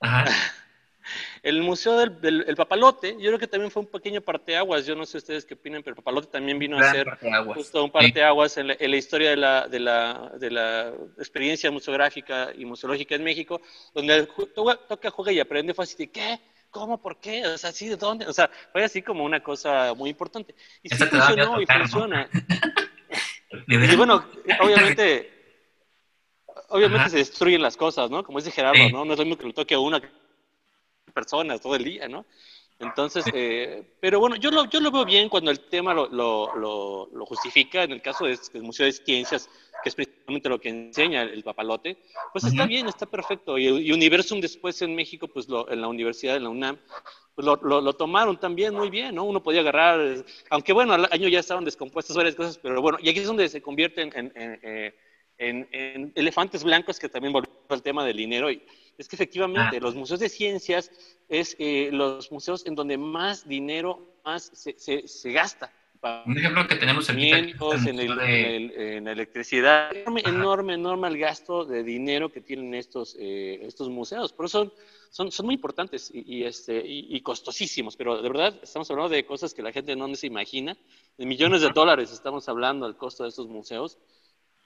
el, Museo del, Papalote, yo creo que también fue un pequeño parteaguas, yo no sé ustedes qué opinan, pero el Papalote también vino a ser justo un parteaguas en, la, en la historia de la, de, la, de la experiencia museográfica y museológica en México, donde toca, juega y aprende fue así de, ¿qué? ¿Cómo? ¿Por qué? O sea, ¿sí? ¿De dónde? O sea, fue así como una cosa muy importante. Y sí funcionó y funciona. y bueno, obviamente obviamente se destruyen las cosas, ¿no? Como dice Gerardo, ¿no? No es lo mismo que lo toque a una persona todo el día, ¿no? Entonces, eh, pero bueno, yo lo, yo lo veo bien cuando el tema lo, lo, lo, justifica, en el caso del Museo de Ciencias, que es precisamente lo que enseña el, papalote, pues está bien, está perfecto. Y, y, Universum después en México, pues en la universidad, en la UNAM, pues lo, tomaron también muy bien, ¿no? Uno podía agarrar, aunque bueno, al año ya estaban descompuestas varias cosas, pero bueno, y aquí es donde se convierten en, en, en, en elefantes blancos, que también volvió al tema del dinero. Y, es que efectivamente ah. los museos de ciencias es eh, los museos en donde más dinero más se, se, gasta. Un ejemplo que tenemos aquí en, en, electricidad. Enorme, enorme, enorme el gasto de dinero que tienen estos, eh, estos museos. Por eso son, son, muy importantes y, este, y, costosísimos, pero de verdad estamos hablando de cosas que la gente no se imagina. De millones de dólares estamos hablando del costo de estos museos.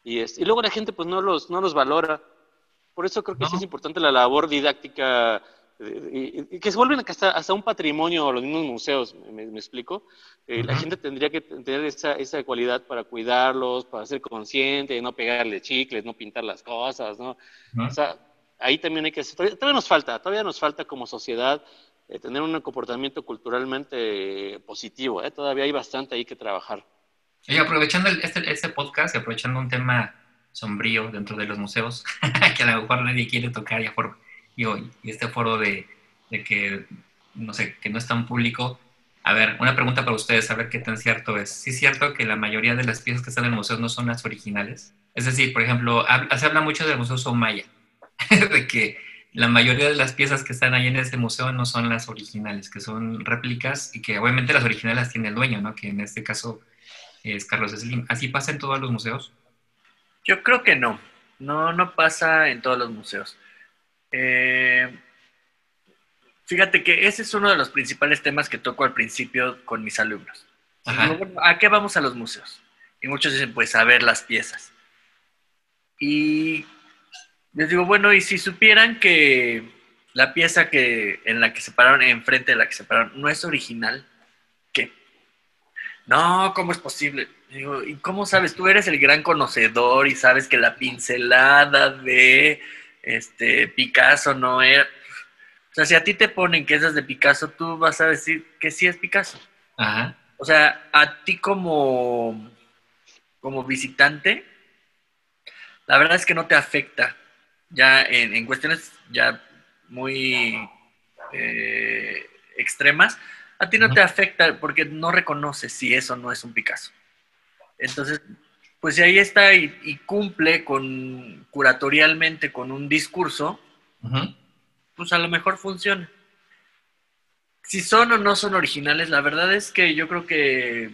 Y, este, y luego la gente pues no los, no los valora. Por eso creo que sí es importante la labor didáctica eh, y, que se vuelven hasta, hasta un patrimonio los mismos museos, me, explico. Eh, la gente tendría que tener esa, esa cualidad para cuidarlos, para ser consciente, no pegarle chicles, no pintar las cosas, ¿no? O sea, ahí también hay que todavía, nos falta, todavía nos falta como sociedad eh, tener un comportamiento culturalmente positivo, todavía hay bastante ahí que trabajar. Y aprovechando este, este podcast y aprovechando un tema sombrío dentro de los museos, que a lo mejor nadie quiere tocar ya por, y, y este foro de, de, que, no sé, que no es tan público. A ver, una pregunta para ustedes, a ver qué tan cierto es. ¿Sí es cierto que la mayoría de las piezas que están en el museo no son las originales? Es decir, por ejemplo, se habla mucho del Museo Soumaya, de que la mayoría de las piezas que están ahí en ese museo no son las originales, que son réplicas y que obviamente las originales las tiene el dueño, ¿no? Que en este caso es Carlos Slim. ¿Así pasa en todos los museos? Yo creo que no. No, no pasa en todos los museos. Eh, fíjate que ese es uno de los principales temas que toco al principio con mis alumnos. ¿A qué vamos a los museos? Y muchos dicen, pues a ver las piezas. Y les digo, bueno, y si supieran que la pieza que en la que se pararon, enfrente de la que se pararon, no es original. No, ¿cómo es posible? Digo, ¿y cómo sabes? Tú eres el gran conocedor y sabes que la pincelada de este Picasso no era. O sea, si a ti te ponen que esas de Picasso, tú vas a decir que sí es Picasso. Ajá. O sea, a ti como, como visitante, la verdad es que no te afecta. Ya en, cuestiones ya muy eh, extremas, a ti no te afecta porque no reconoces si eso no es un Picasso. Entonces, pues si ahí está y, cumple con curatorialmente con un discurso, pues a lo mejor funciona. Si son o no son originales, la verdad es que yo creo que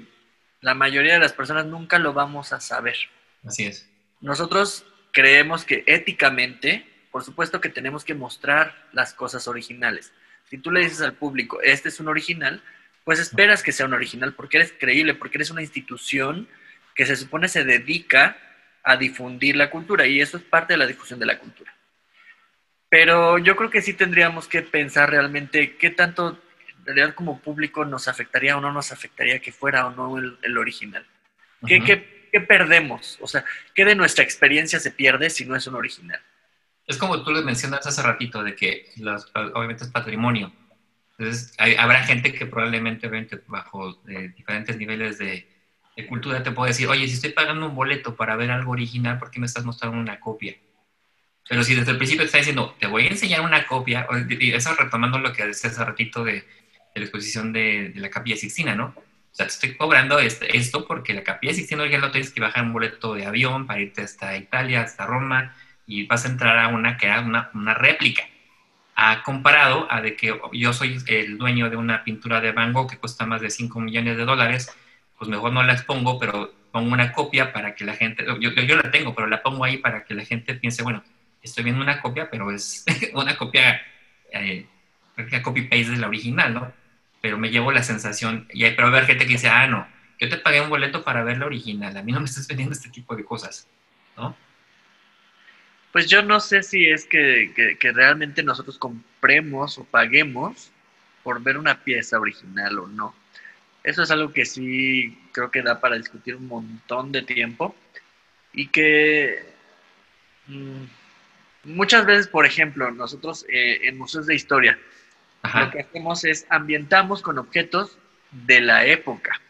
la mayoría de las personas nunca lo vamos a saber. Así es. Nosotros creemos que éticamente, por supuesto que tenemos que mostrar las cosas originales. Si tú le dices al público, este es un original, pues esperas que sea un original porque eres creíble, porque eres una institución que se supone se dedica a difundir la cultura y eso es parte de la difusión de la cultura. Pero yo creo que sí tendríamos que pensar realmente qué tanto en realidad como público nos afectaría o no nos afectaría que fuera o no el, original. ¿Qué, qué, perdemos? O sea, ¿qué de nuestra experiencia se pierde si no es un original? Es como tú le mencionas hace ratito, de que obviamente es patrimonio. Entonces, habrá gente que probablemente bajo eh, diferentes niveles de, cultura te puedo decir, oye, si estoy pagando un boleto para ver algo original, ¿por qué me estás mostrando una copia? Pero si desde el principio te está diciendo, te voy a enseñar una copia, y eso retomando lo que decía hace ratito de, la exposición de, la Capilla Sixtina, ¿no? O sea, te estoy cobrando este, esto porque la Capilla Sixtina ya no tienes que bajar un boleto de avión para irte hasta Italia, hasta Roma, y vas a entrar a una que era una, una réplica. Ha comparado a de que yo soy el dueño de una pintura de Van Gogh que cuesta más de 5 millones de dólares, pues mejor no la expongo, pero pongo una copia para que la gente, yo, yo la tengo, pero la pongo ahí para que la gente piense, bueno, estoy viendo una copia, pero es una copia, eh, copy-paste de la original, ¿no? Pero me llevo la sensación, y hay, pero va haber gente que dice, ah, no, yo te pagué un boleto para ver la original, a mí no me estás vendiendo este tipo de cosas, ¿no? Pues yo no sé si es que, que realmente nosotros compremos o paguemos por ver una pieza original o no. Eso es algo que sí creo que da para discutir un montón de tiempo y que mm, muchas veces, por ejemplo, nosotros eh, en museos de historia, lo que hacemos es ambientamos con objetos de la época,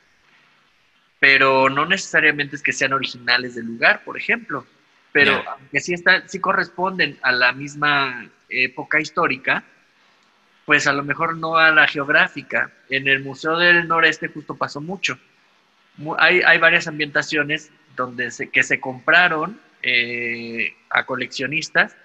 pero no necesariamente es que sean originales del lugar, por ejemplo, pero que sí, está, sí corresponden a la misma época histórica, pues a lo mejor no a la geográfica. En el Museo del Noreste justo pasó mucho. Hay, hay varias ambientaciones donde se, que se compraron eh, a coleccionistas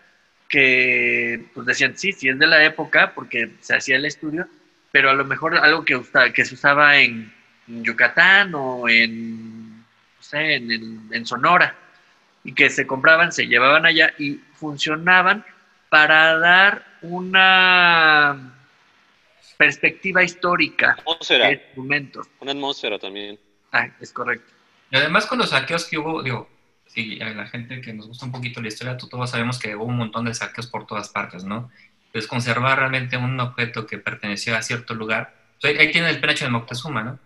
que pues decían, sí, sí es de la época porque se hacía el estudio, pero a lo mejor algo que, que se usaba en Yucatán o en, no sé, en, en Sonora, y que se compraban, se llevaban allá y funcionaban para dar una perspectiva histórica atmósfera. de instrumentos. Una atmósfera también. Ah, es correcto. Y además con los saqueos que hubo, digo, sí, a la gente que nos gusta un poquito la historia, todos sabemos que hubo un montón de saqueos por todas partes, ¿no? Pues conservar realmente un objeto que perteneció a cierto lugar. ahí tiene el penacho de Moctezuma, ¿no?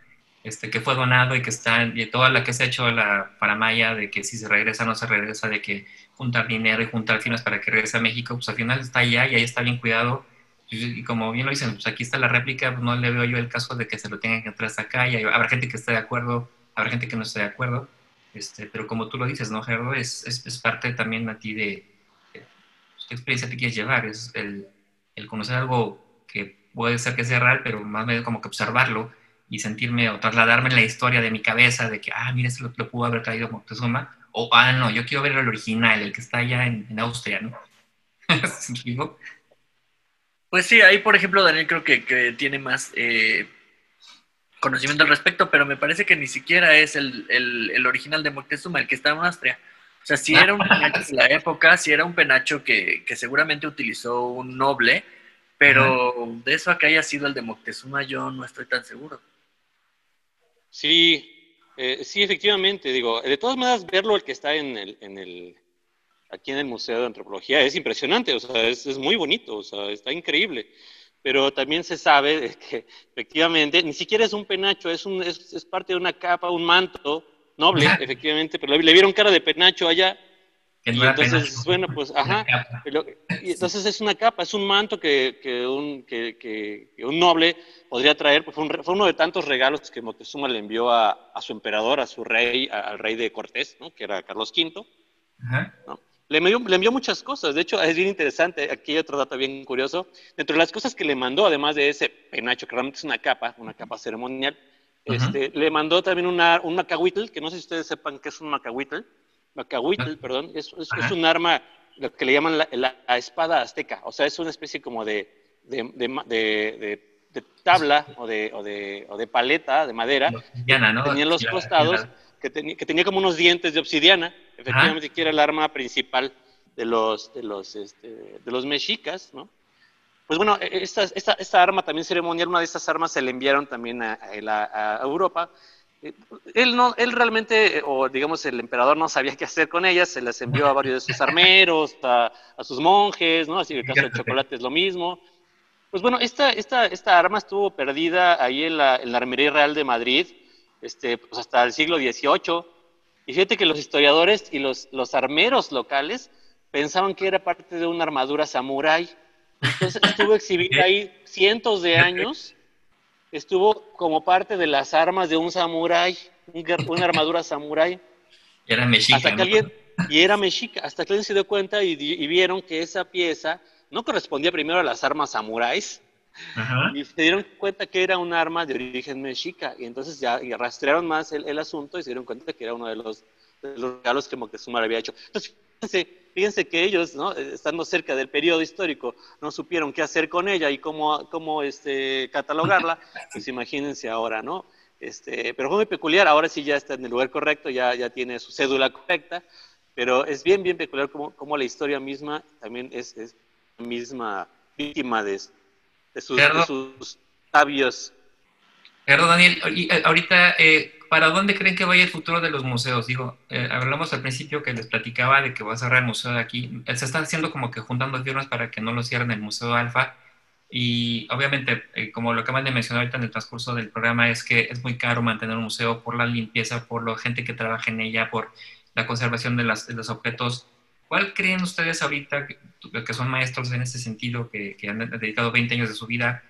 Este, que fue donado y que está, y toda la que se ha hecho la paramaya de que si se regresa no se regresa, de que juntar dinero y juntar firmas para que regrese a México, pues al final está allá y ahí está bien cuidado. Y, como bien lo dicen, pues aquí está la réplica, pues no le veo yo el caso de que se lo tengan que entrar hasta acá y habrá gente que esté de acuerdo, habrá gente que no esté de acuerdo, este, pero como tú lo dices, ¿no, Gerardo? Es, es, parte también a ti de, pues, qué experiencia te quieres llevar, es el, el, conocer algo que puede ser que sea real, pero más bien como que observarlo y sentirme o trasladarme la historia de mi cabeza de que, ah, mira, esto lo, lo pudo haber traído Moctezuma, o, ah, no, yo quiero ver el original, el que está allá en, en Austria, ¿no? pues sí, ahí, por ejemplo, Daniel creo que, que tiene más eh, conocimiento al respecto, pero me parece que ni siquiera es el, el, el original de Moctezuma, el que está en Austria. O sea, si era un penacho de la época, si era un penacho que, que seguramente utilizó un noble, pero de eso a que haya sido el de Moctezuma yo no estoy tan seguro. Sí, eh, sí, efectivamente, digo, de todas maneras verlo el que está en el, en el, aquí en el Museo de Antropología es impresionante, o sea, es, es muy bonito, o sea, está increíble pero también se sabe que efectivamente ni siquiera es un penacho, es, un, es, es parte de una capa, un manto noble, efectivamente, pero le, vieron cara de penacho allá. Y entonces, bueno, pues, ajá, y entonces es una capa, es un manto que, que, un, que, que un, noble podría traer, pues fue, un, fue, uno de tantos regalos que Moctezuma le envió a, a su emperador, a su rey, a, al rey de Cortés, ¿no? que era Carlos V. Ajá. ¿no? Le envió, le envió, muchas cosas, de hecho es bien interesante, aquí hay otro dato bien curioso, dentro de las cosas que le mandó, además de ese penacho, que realmente es una capa, una capa ceremonial, este, le mandó también una, un macahuitl, que no sé si ustedes sepan qué es un macahuitl, macahuitl, -huh. perdón, es, es, es, un arma, lo que le llaman la, la, la, espada azteca, o sea, es una especie como de, de, de, de tabla o de, o, o de, paleta de madera, ¿no? tenían los costados que, ten, que, tenía como unos dientes de obsidiana, efectivamente, que era el arma principal de los, de los, este, de los mexicas, ¿no? Pues bueno, e, esta, esta, esta, arma también ceremonial, una de estas armas se le enviaron también a, a, a Europa. Él, no, él realmente, o digamos el emperador no sabía qué hacer con ellas, se las envió a varios de sus armeros, a, a sus monjes, ¿no? Así que el caso del chocolate es lo mismo. Pues bueno, esta, esta, esta arma estuvo perdida ahí en la, en la Armería Real de Madrid, este, pues hasta el siglo XVIII. Y fíjate que los historiadores y los, los armeros locales pensaban que era parte de una armadura samurái. Entonces estuvo exhibida ahí cientos de años, estuvo como parte de las armas de un samurái, una armadura samurái. Era mexica. Hasta que alguien, y era mexica, hasta que alguien se dio cuenta y, y vieron que esa pieza no correspondía primero a las armas samuráis, Ajá. y se dieron cuenta que era un arma de origen mexica, y entonces ya y rastrearon más el, el, asunto y se dieron cuenta que era uno de los, de los regalos que Moctezuma le había hecho. Entonces, fíjense, fíjense que ellos, ¿no? estando cerca del periodo histórico, no supieron qué hacer con ella y cómo, cómo este, catalogarla, pues imagínense ahora, ¿no? Este, pero fue muy peculiar, ahora sí ya está en el lugar correcto, ya, ya tiene su cédula correcta, pero es bien, bien peculiar como, como la historia misma también es, es misma víctima de, de, sus, de sus, sabios. Perdón, Daniel, eh, ahorita, eh, ¿para dónde creen que vaya el futuro de los museos? Digo, eh, hablamos al principio que les platicaba de que va a cerrar el museo de aquí. Se está haciendo como que juntando firmas para que no lo cierren el Museo Alfa. Y obviamente, como lo acaban de mencionar ahorita en el transcurso del programa, es que es muy caro mantener un museo por la limpieza, por la gente que trabaja en ella, por la conservación de, las, de los objetos ¿Cuál creen ustedes ahorita, que, son maestros en ese sentido, que, han dedicado 20 años de su vida,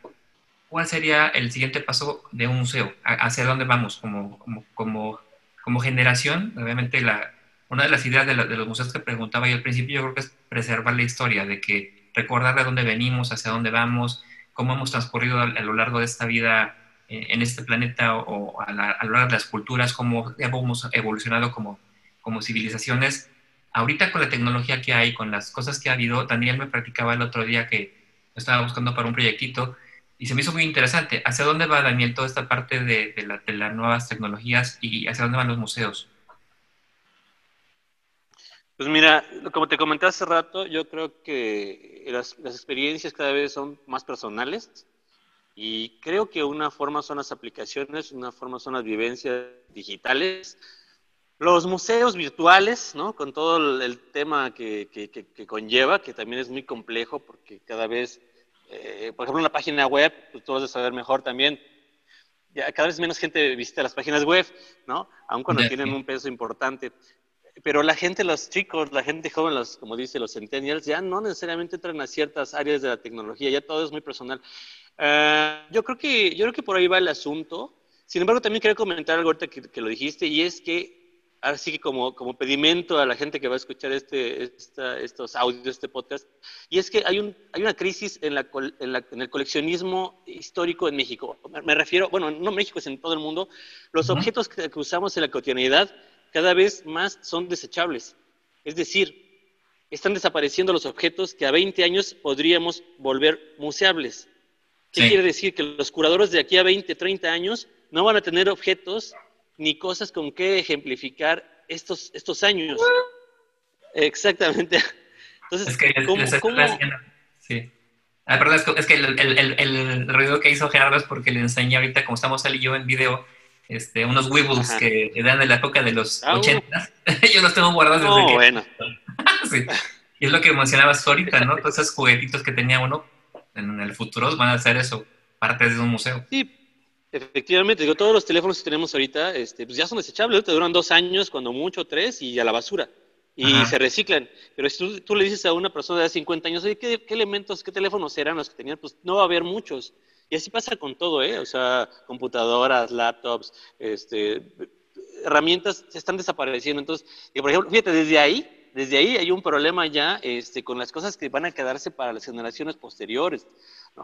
cuál sería el siguiente paso de un museo? ¿Hacia dónde vamos como, como, como, generación? Obviamente, la, una de las ideas de, los museos que preguntaba yo al principio, yo creo que es preservar la historia, de que recordar de dónde venimos, hacia dónde vamos, cómo hemos transcurrido a, lo largo de esta vida eh, en este planeta o, a, lo largo de las culturas, cómo hemos evolucionado como, como civilizaciones ahorita con la tecnología que hay, con las cosas que ha habido, Daniel me practicaba el otro día que estaba buscando para un proyectito y se me hizo muy interesante. ¿Hacia dónde va, Daniel, toda esta parte de, las nuevas tecnologías y hacia dónde van los museos? Pues mira, como te comenté hace rato, yo creo que las, las, experiencias cada vez son más personales y creo que una forma son las aplicaciones, una forma son las vivencias digitales, los museos virtuales, ¿no? Con todo el, tema que, conlleva, que también es muy complejo porque cada vez, eh, por ejemplo, en la página web, pues tú vas a saber mejor también, ya cada vez menos gente visita las páginas web, ¿no? Aun cuando tienen un peso importante. Pero la gente, los chicos, la gente joven, los, como dice los centennials, ya no necesariamente entran a ciertas áreas de la tecnología, ya todo es muy personal. Eh, yo, creo que, yo creo que por ahí va el asunto. Sin embargo, también quería comentar algo ahorita que, que lo dijiste, y es que así que como, como pedimento a la gente que va a escuchar este, estos audios, este podcast, y es que hay, un, hay una crisis en, la, en, el coleccionismo histórico en México. Me, refiero, bueno, no México, es en todo el mundo. Los objetos que, usamos en la cotidianidad cada vez más son desechables. Es decir, están desapareciendo los objetos que a 20 años podríamos volver museables. ¿Qué quiere decir? Que los curadores de aquí a 20, 30 años no van a tener objetos ni cosas con que ejemplificar estos, estos años. Exactamente. Entonces, es que ¿cómo, Sí. Ah, perdón, es que, el, el, el, ruido que hizo Gerardo es porque le enseñé ahorita, como estamos él y yo en video, este, unos Weebles que eran de la época de los ah, 80. yo los tengo guardados desde oh, bueno. sí. Y es lo que mencionabas ahorita, ¿no? Todos esos juguetitos que tenía uno en el futuro van a ser eso, parte de un museo. Sí, Efectivamente, digo, todos los teléfonos que tenemos ahorita este, pues ya son desechables, te duran dos años, cuando mucho tres, y a la basura. Y se reciclan. Pero si tú, le dices a una persona de 50 años, oye, ¿qué, elementos, qué teléfonos eran los que tenían? Pues no va a haber muchos. Y así pasa con todo, ¿eh? O sea, computadoras, laptops, este, herramientas están desapareciendo. Entonces, por ejemplo, fíjate, desde ahí, desde ahí hay un problema ya este, con las cosas que van a quedarse para las generaciones posteriores.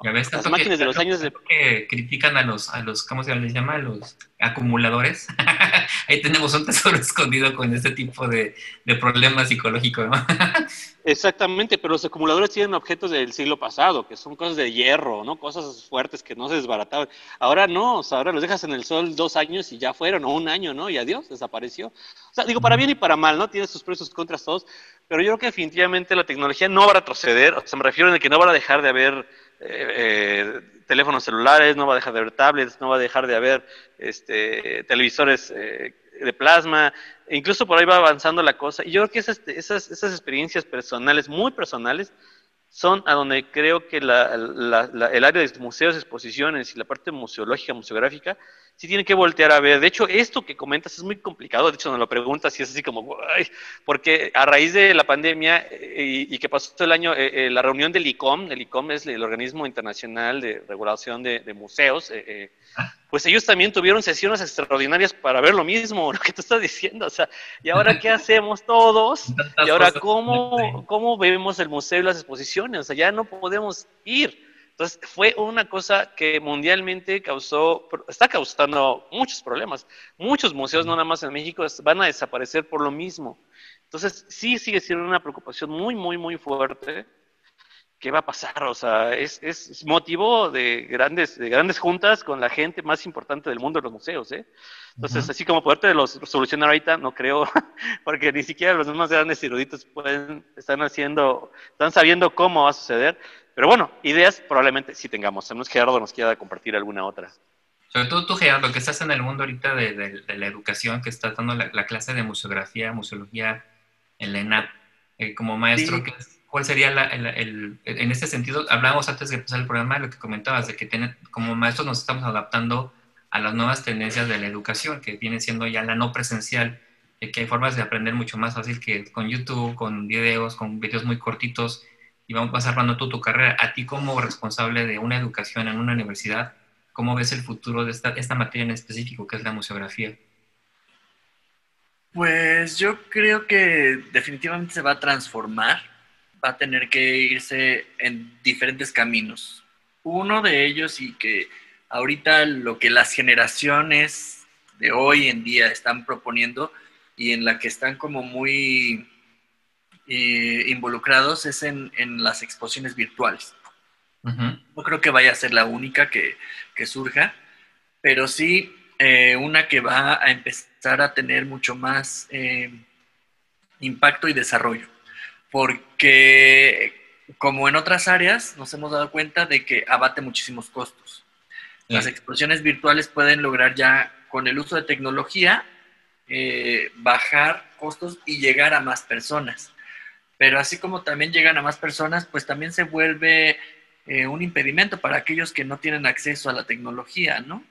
Las máquinas de los años de... que critican a los, a los, ¿cómo se les llama? A los acumuladores. Ahí tenemos un tesoro escondido con este tipo de, de problemas psicológicos, ¿no? Exactamente, pero los acumuladores tienen objetos del siglo pasado, que son cosas de hierro, ¿no? Cosas fuertes que no se desbarataban. Ahora no, o sea, ahora los dejas en el sol dos años y ya fueron, o un año, ¿no? Y adiós, desapareció. O sea, digo, para bien y para mal, ¿no? Tiene sus precios contras todos, pero yo creo que definitivamente la tecnología no va a retroceder, o sea, me refiero a que no va a dejar de haber eh, teléfonos celulares, no va a dejar de haber tablets, no va a dejar de haber este, televisores eh, de plasma, e incluso por ahí va avanzando la cosa. Y yo creo que esas, esas, esas experiencias personales, muy personales, son a donde creo que la, el área de museos, exposiciones y la parte museológica, museográfica, sí tiene que voltear a ver. De hecho, esto que comentas es muy complicado. De hecho, nos lo preguntas y es así como, porque a raíz de la pandemia eh, y, que pasó todo el año, eh, eh, la reunión del ICOM, el ICOM es el Organismo Internacional de Regulación de, Museos, pues ellos también tuvieron sesiones extraordinarias para ver lo mismo, lo que tú estás diciendo. O sea, ¿y ahora qué hacemos todos? ¿Y ahora cómo, cómo vemos el museo y las exposiciones? O sea, ya no podemos ir. Entonces, fue una cosa que mundialmente causó, está causando muchos problemas. Muchos museos, no nada más en México, van a desaparecer por lo mismo. Entonces, sí sigue siendo una preocupación muy, muy, muy fuerte. ¿Qué va a pasar? O sea, es, es motivo de grandes, de grandes juntas con la gente más importante del mundo de los museos. ¿eh? Entonces, así como poderte los solucionar ahorita, no creo, porque ni siquiera los más grandes eruditos pueden, están haciendo, están sabiendo cómo va a suceder. Pero bueno, ideas probablemente sí tengamos. A menos Gerardo nos quiera compartir alguna otra. Sobre todo tú, Gerardo, que estás en el mundo ahorita de, la educación, que estás dando la, clase de museografía, museología en la ENAP, eh, como maestro, ¿cuál sería el, en este sentido? Hablábamos antes de empezar el programa de lo que comentabas, de que como maestros nos estamos adaptando a las nuevas tendencias de la educación, que viene siendo ya la no presencial. que hay formas de aprender mucho más fácil que con YouTube, con videos, con videos muy cortitos, y vamos, armando tú tu carrera. A ti como responsable de una educación en una universidad, ¿cómo ves el futuro de esta, esta materia en específico, que es la museografía? Pues yo creo que definitivamente se va a transformar, va a tener que irse en diferentes caminos. Uno de ellos y que ahorita lo que las generaciones de hoy en día están proponiendo y en la que están como muy eh, involucrados es en, las exposiciones virtuales. No creo que vaya a ser la única que, surja, pero sí eh, una que va a empezar a tener mucho más eh, impacto y desarrollo. Porque como en otras áreas nos hemos dado cuenta de que abate muchísimos costos. Las exposiciones virtuales pueden lograr ya con el uso de tecnología bajar costos y llegar a más personas pero así como también llegan a más personas, pues también se vuelve eh, un impedimento para aquellos que no tienen acceso a la tecnología, ¿no?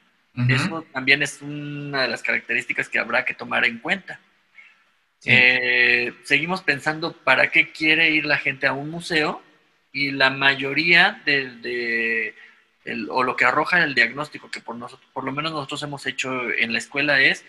Eso también es una de las características que habrá que tomar en cuenta. Eh, seguimos pensando para qué quiere ir la gente a un museo y la mayoría de, o lo que arroja el diagnóstico que por, nosotros, por lo menos nosotros hemos hecho en la escuela es,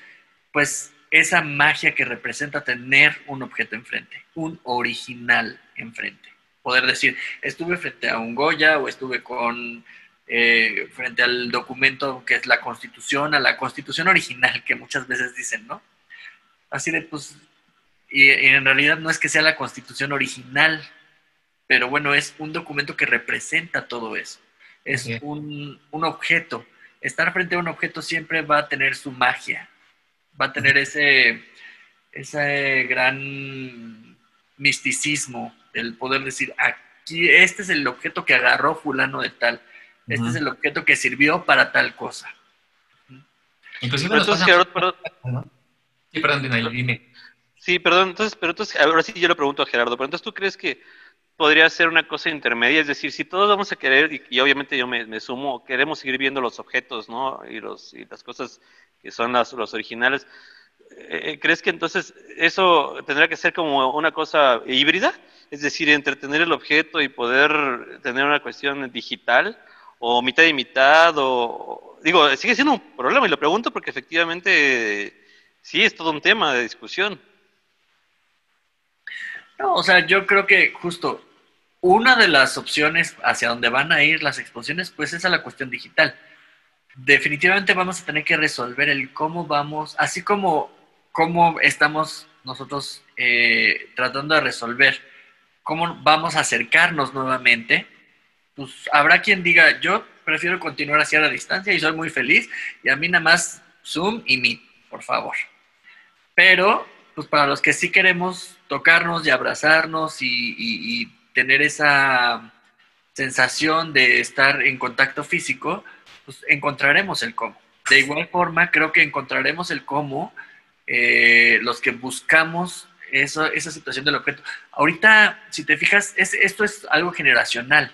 pues esa magia que representa tener un objeto enfrente, un original enfrente. Poder decir, estuve frente a un Goya o estuve con eh, frente al documento que es la constitución, a la constitución original que muchas veces dicen, ¿no? Así de, pues, y, en realidad no es que sea la constitución original, pero bueno, es un documento que representa todo eso. Es un, un objeto. Estar frente a un objeto siempre va a tener su magia, va a tener ese, ese gran misticismo, el poder decir, aquí, este es el objeto que agarró fulano de tal, este es el objeto que sirvió para tal cosa. Inclusive entonces, Gerardo, Sí, perdón, dime. Sí, perdón, entonces, pero entonces, ahora sí yo le pregunto a Gerardo, pero entonces tú crees que podría ser una cosa intermedia, es decir, si todos vamos a querer, y, obviamente yo me, sumo, queremos seguir viendo los objetos, ¿no? Y, los, y las cosas que son las, los originales. Eh, ¿Crees que entonces eso tendrá que ser como una cosa híbrida? Es decir, entretener el objeto y poder tener una cuestión digital, o mitad y mitad, o digo, sigue siendo un problema y lo pregunto porque efectivamente sí es todo un tema de discusión. No, o sea, yo creo que justo una de las opciones hacia donde van a ir las exposiciones, pues es a la cuestión digital definitivamente vamos a tener que resolver el cómo vamos, así como cómo estamos nosotros eh, tratando de resolver cómo vamos a acercarnos nuevamente, pues habrá quien diga, yo prefiero continuar así a la distancia y soy muy feliz, y a mí nada más Zoom y Meet, por favor. Pero, pues para los que sí queremos tocarnos y abrazarnos y tener esa sensación de estar en contacto físico, pues encontraremos el cómo. De igual forma, creo que encontraremos el cómo eh, los que buscamos eso, esa situación del objeto. Ahorita, si te fijas, esto es algo generacional.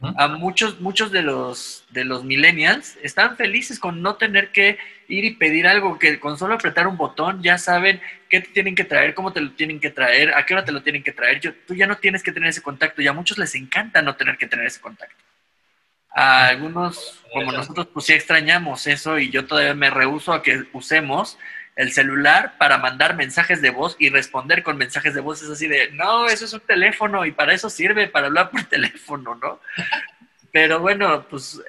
A muchos, muchos de los, de los millennials están felices con no tener que ir y pedir algo, que con solo apretar un botón ya saben qué te tienen que traer, cómo te lo tienen que traer, a qué hora te lo tienen que traer. Yo, tú ya no tienes que tener ese contacto y a muchos les encanta no tener que tener ese contacto. A algunos, como nosotros, pues sí extrañamos eso y yo todavía me rehuso a que usemos el celular para mandar mensajes de voz y responder con mensajes de voz. Es así de, no, eso es un teléfono y para eso sirve, para hablar por teléfono, ¿no? Pero bueno, pues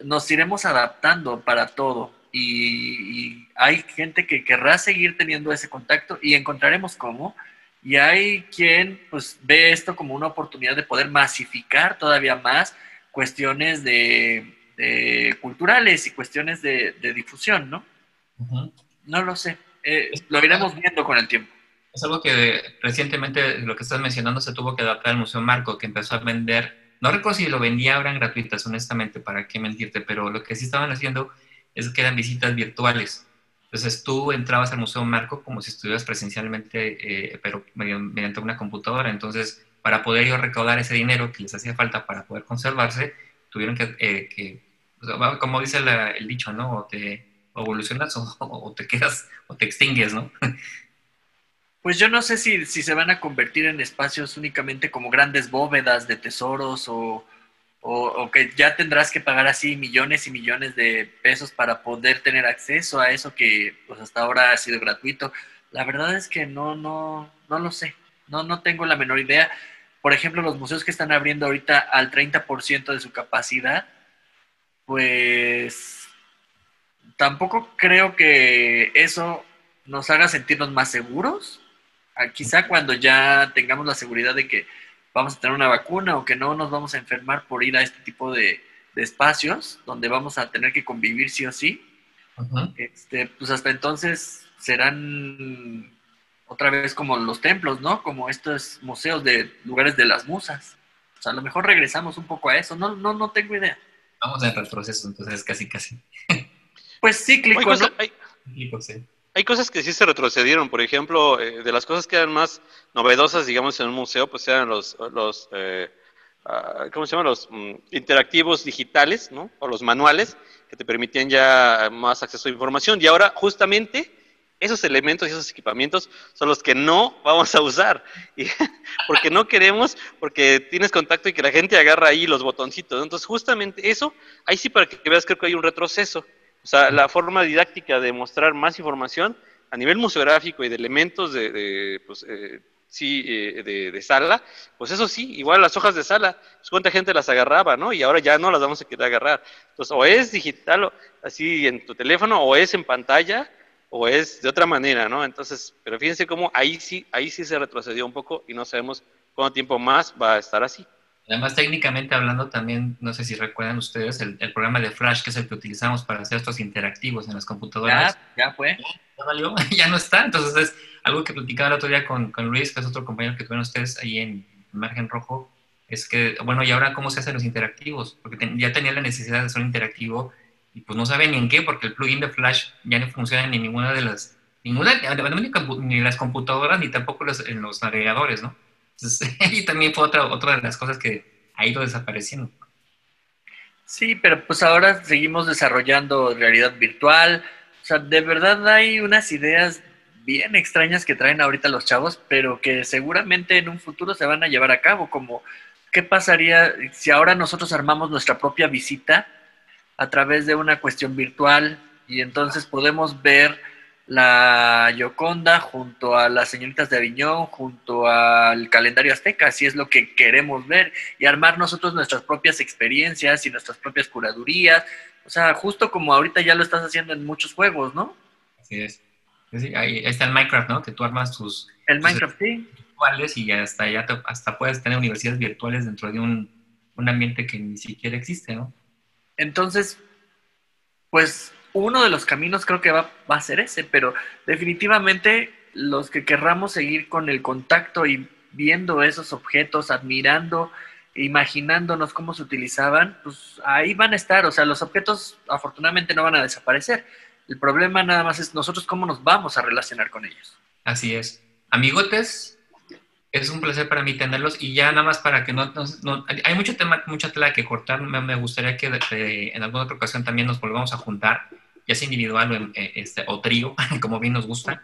nos iremos adaptando para todo y, hay gente que querrá seguir teniendo ese contacto y encontraremos cómo. Y hay quien pues ve esto como una oportunidad de poder masificar todavía más cuestiones de, culturales y cuestiones de, difusión, ¿no? No lo sé. Eh, lo iremos viendo con el tiempo. Es algo que recientemente, lo que estás mencionando, se tuvo que adaptar al Museo Marco, que empezó a vender, no recuerdo si lo vendía ahora en gratuitas, honestamente, para qué mentirte, pero lo que sí estaban haciendo es que eran visitas virtuales. Entonces tú entrabas al Museo Marco como si estuvieras presencialmente, eh, pero mediante una computadora. Entonces para poder ellos recaudar ese dinero que les hacía falta para poder conservarse, tuvieron que, eh, como dice el dicho, ¿no? O evolucionas o, te quedas o te extingues, ¿no? Pues yo no sé si, si se van a convertir en espacios únicamente como grandes bóvedas de tesoros o, o, que ya tendrás que pagar así millones y millones de pesos para poder tener acceso a eso que pues hasta ahora ha sido gratuito. La verdad es que no, no, no lo sé, no, no tengo la menor idea. Por ejemplo, los museos que están abriendo ahorita al 30% de su capacidad, pues tampoco creo que eso nos haga sentirnos más seguros. Ah, quizá cuando ya tengamos la seguridad de que vamos a tener una vacuna o que no nos vamos a enfermar por ir a este tipo de, espacios donde vamos a tener que convivir sí o sí, este, pues hasta entonces serán otra vez como los templos, ¿no? Como estos museos de lugares de las musas. O sea, a lo mejor regresamos un poco a eso, no, no, no tengo idea. Vamos en retroceso, entonces casi, casi. pues cíclico, ¿no? sí hay cosas que sí se retrocedieron. Por ejemplo, eh, de las cosas que eran más novedosas, digamos, en un museo, pues eran los, los eh, ah, ¿cómo se llaman? Los mm, interactivos digitales, ¿no? O los manuales que te permitían ya más acceso a información. Y ahora, justamente, esos elementos y esos equipamientos son los que no vamos a usar. Y, porque no queremos, porque tienes contacto y que la gente agarra ahí los botoncitos. Entonces, justamente eso, ahí sí para que veas, creo que hay un retroceso. O sea, la forma didáctica de mostrar más información a nivel museográfico y de elementos de, pues, eh, sí, eh, de, sala, pues eso sí, igual las hojas de sala, pues cuánta gente las agarraba, ¿no? Y ahora ya no las vamos a querer agarrar. Entonces, o es digital, o, así en tu teléfono, o es en pantalla, o es de otra manera, ¿no? Entonces, pero fíjense cómo ahí sí, ahí sí se retrocedió un poco y no sabemos cuánto tiempo más va a estar así. Además, técnicamente hablando, también, no sé si recuerdan ustedes, el, programa de Flash, que es el que utilizamos para hacer estos interactivos en las computadoras. Ya, ya fue. Ya, ya no está. Entonces, es algo que platicaba el otro día con, con Luis, que es otro compañero que tuvieron ustedes ahí en Margen Rojo, es que, bueno, ¿y ahora cómo se hacen los interactivos? Porque ya tenía la necesidad de hacer un interactivo y pues no saben ni en qué, porque el plugin de Flash ya no funciona en ninguna de las, ninguna, ni las computadoras ni tampoco en los navegadores, ¿no? y también fue otra, otra de las cosas que ha ido desapareciendo. Sí, pero pues ahora seguimos desarrollando realidad virtual. O sea, de verdad hay unas ideas bien extrañas que traen ahorita los chavos, pero que seguramente en un futuro se van a llevar a cabo, como qué pasaría si ahora nosotros armamos nuestra propia visita a través de una cuestión virtual y entonces podemos ver la Yoconda junto a las señoritas de Aviñón, junto al calendario azteca, si es lo que queremos ver, y armar nosotros nuestras propias experiencias y nuestras propias curadurías, o sea, justo como ahorita ya lo estás haciendo en muchos juegos, ¿no? Así es. ahí está el Minecraft, ¿no? Que tú armas tus... El Minecraft, sí. Virtuales y hasta, ya hasta puedes tener universidades virtuales dentro de un, un ambiente que ni siquiera existe, ¿no? Entonces, pues uno de los caminos creo que va, a ser ese, pero definitivamente los que querramos seguir con el contacto y viendo esos objetos, admirando, imaginándonos cómo se utilizaban, pues ahí van a estar. O sea, los objetos afortunadamente no van a desaparecer. El problema nada más es nosotros cómo nos vamos a relacionar con ellos. Así es. Amigotes, es un placer para mí tenerlos y ya nada más para que no, hay mucho tema, mucha tela que cortar. Me, gustaría que en alguna otra ocasión también nos volvamos a juntar ya sea individual o, eh, este, o trío, como bien nos gusta,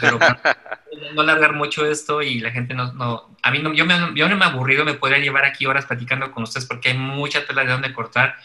pero no alargar mucho esto y la gente no, no a mí no, yo, me, yo no me he aburrido, me podría llevar aquí horas platicando con ustedes porque hay mucha tela de donde cortar,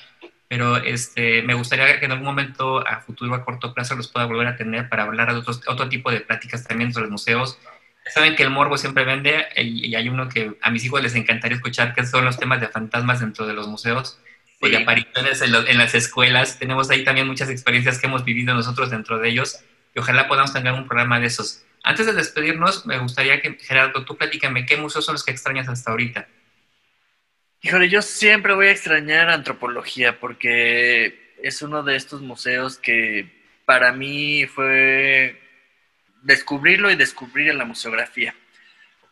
pero este, me gustaría que en algún momento a futuro, a corto plazo, los pueda volver a tener para hablar de otros, otro tipo de pláticas también sobre los museos. Saben que el morbo siempre vende y, hay uno que a mis hijos les encantaría escuchar, que son los temas de fantasmas dentro de los museos y apariciones en, las escuelas. Tenemos ahí también muchas experiencias que hemos vivido nosotros dentro de ellos y ojalá podamos tener un programa de esos. Antes de despedirnos, me gustaría que, Gerardo, tú platícame, ¿qué museos son los que extrañas hasta ahorita? Híjole, yo siempre voy a extrañar antropología porque es uno de estos museos que para mí fue descubrirlo y descubrir en la museografía.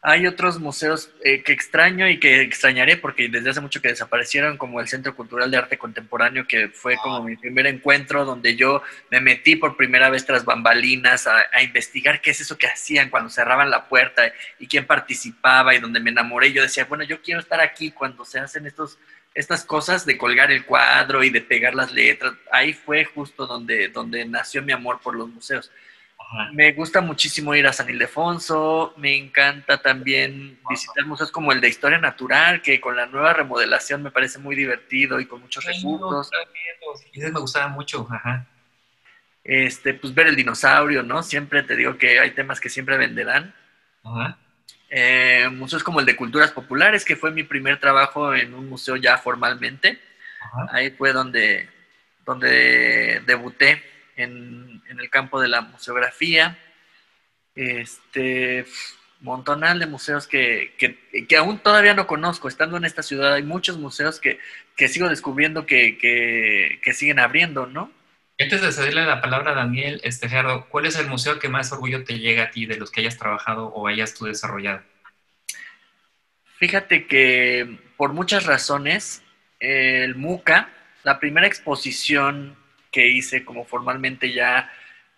Hay otros museos eh, que extraño y que extrañaré porque desde hace mucho que desaparecieron, como el Centro Cultural de Arte Contemporáneo, que fue como mi primer encuentro donde yo me metí por primera vez tras bambalinas a, investigar qué es eso que hacían cuando cerraban la puerta y quién participaba y donde me enamoré. Yo decía, bueno, yo quiero estar aquí cuando se hacen estos, estas cosas de colgar el cuadro y de pegar las letras. Ahí fue justo donde, donde nació mi amor por los museos. Me gusta muchísimo ir a San Ildefonso, me encanta también visitar museos como el de Historia Natural, que con la nueva remodelación me parece muy divertido y con muchos recursos. me gustaba mucho, ajá. Este, pues ver el dinosaurio, ¿no? Siempre te digo que hay temas que siempre venderán. Ajá. Eh, museos como el de Culturas Populares, que fue mi primer trabajo en un museo ya formalmente. Ahí fue donde, donde debuté en, el campo de la museografía. Este, montonal de museos que, que, aún todavía no conozco. Estando en esta ciudad hay muchos museos que, sigo descubriendo que, siguen abriendo, ¿no? Antes de cederle la palabra a Daniel, este, Gerardo, ¿cuál es el museo que más orgullo te llega a ti de los que hayas trabajado o hayas tú desarrollado? Fíjate que por muchas razones, el MUCA, la primera exposición que hice como formalmente ya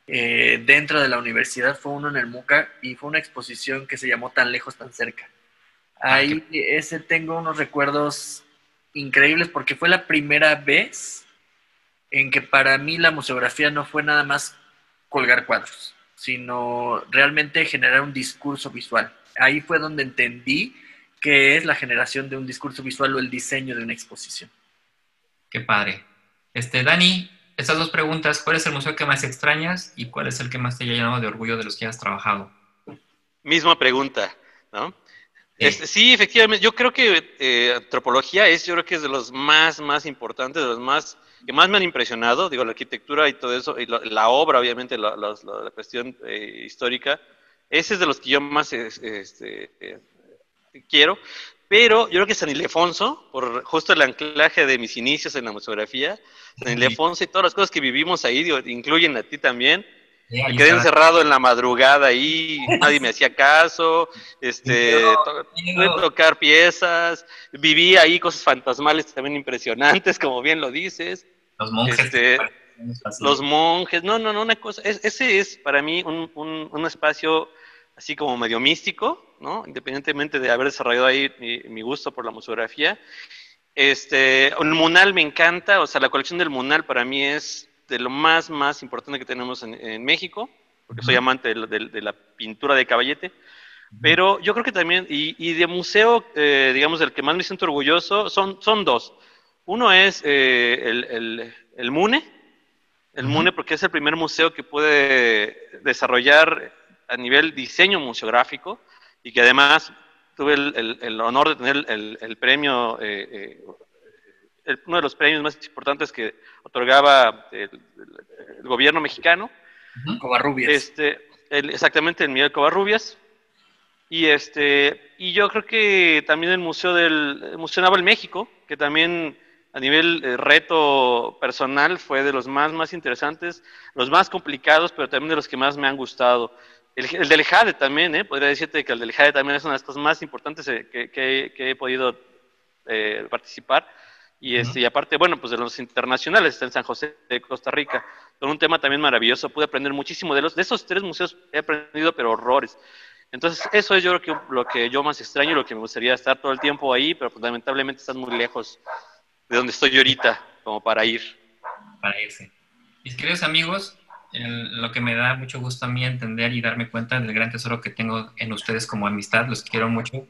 eh, dentro de la universidad fue uno en el MUCA y fue una exposición que se llamó Tan lejos, tan cerca. Ah, Ahí ese tengo unos recuerdos increíbles porque fue la primera vez en que para mí la museografía no fue nada más colgar cuadros, sino realmente generar un discurso visual. Ahí fue donde entendí qué es la generación de un discurso visual o el diseño de una exposición. Qué padre. Este, Dani, estas dos preguntas, ¿cuál es el museo que más extrañas y cuál es el que más te ha llenado de orgullo de los que has trabajado? Misma pregunta, ¿no? Sí, este, sí efectivamente, yo creo que eh, antropología es, yo creo que es de los más, más importantes, de los más, que más me han impresionado, digo, la arquitectura y todo eso, y la obra, obviamente, la, cuestión eh, histórica, ese es de los que yo más este, eh, quiero, pero yo creo que San Ildefonso, por justo el anclaje de mis inicios en la museografía, San Ildefonso y todas las cosas que vivimos ahí, incluyen a ti también. me quedé encerrado en la madrugada ahí, nadie me hacía caso, este, tuve tocar piezas, viví ahí cosas fantasmales también impresionantes, como bien lo dices. Los monjes. Este, los monjes, no, no, no, una cosa, ese es para mí un, un, un espacio así como medio místico, ¿no? Independientemente de haber desarrollado ahí mi, gusto por la museografía. Este, el Munal me encanta, o sea, la colección del Munal para mí es de lo más, más importante que tenemos en, México, porque soy amante de, la pintura de caballete. Pero yo creo que también, y, de museo, eh, digamos, del que más me siento orgulloso, son, son dos. Uno es eh, el, el, MUNE, el MUNE porque es el primer museo que puede desarrollar a nivel diseño museográfico y que además tuve el, honor de tener el, premio, eh, eh, uno de los premios más importantes que otorgaba el, gobierno mexicano. Covarrubias. Este, exactamente, el Miguel Covarrubias. Y, este, y yo creo que también el Museo del Museo Naval México, que también a nivel eh, reto personal fue de los más, más interesantes, los más complicados, pero también de los que más me han gustado. El, del JADE también, ¿eh? podría decirte que el del JADE también es una de las cosas más importantes eh, que, he podido eh, participar. Y, este, y aparte, bueno, pues de los internacionales, está en San José de Costa Rica, con un tema también maravilloso. Pude aprender muchísimo de los de esos tres museos, he aprendido, pero horrores. Entonces, eso es yo creo que lo que yo más extraño y lo que me gustaría estar todo el tiempo ahí, pero fundamentalmente están muy lejos de donde estoy ahorita, como para ir. Para irse. Mis queridos amigos, lo que me da mucho gusto a mí entender y darme cuenta del gran tesoro que tengo en ustedes como amistad, los quiero mucho.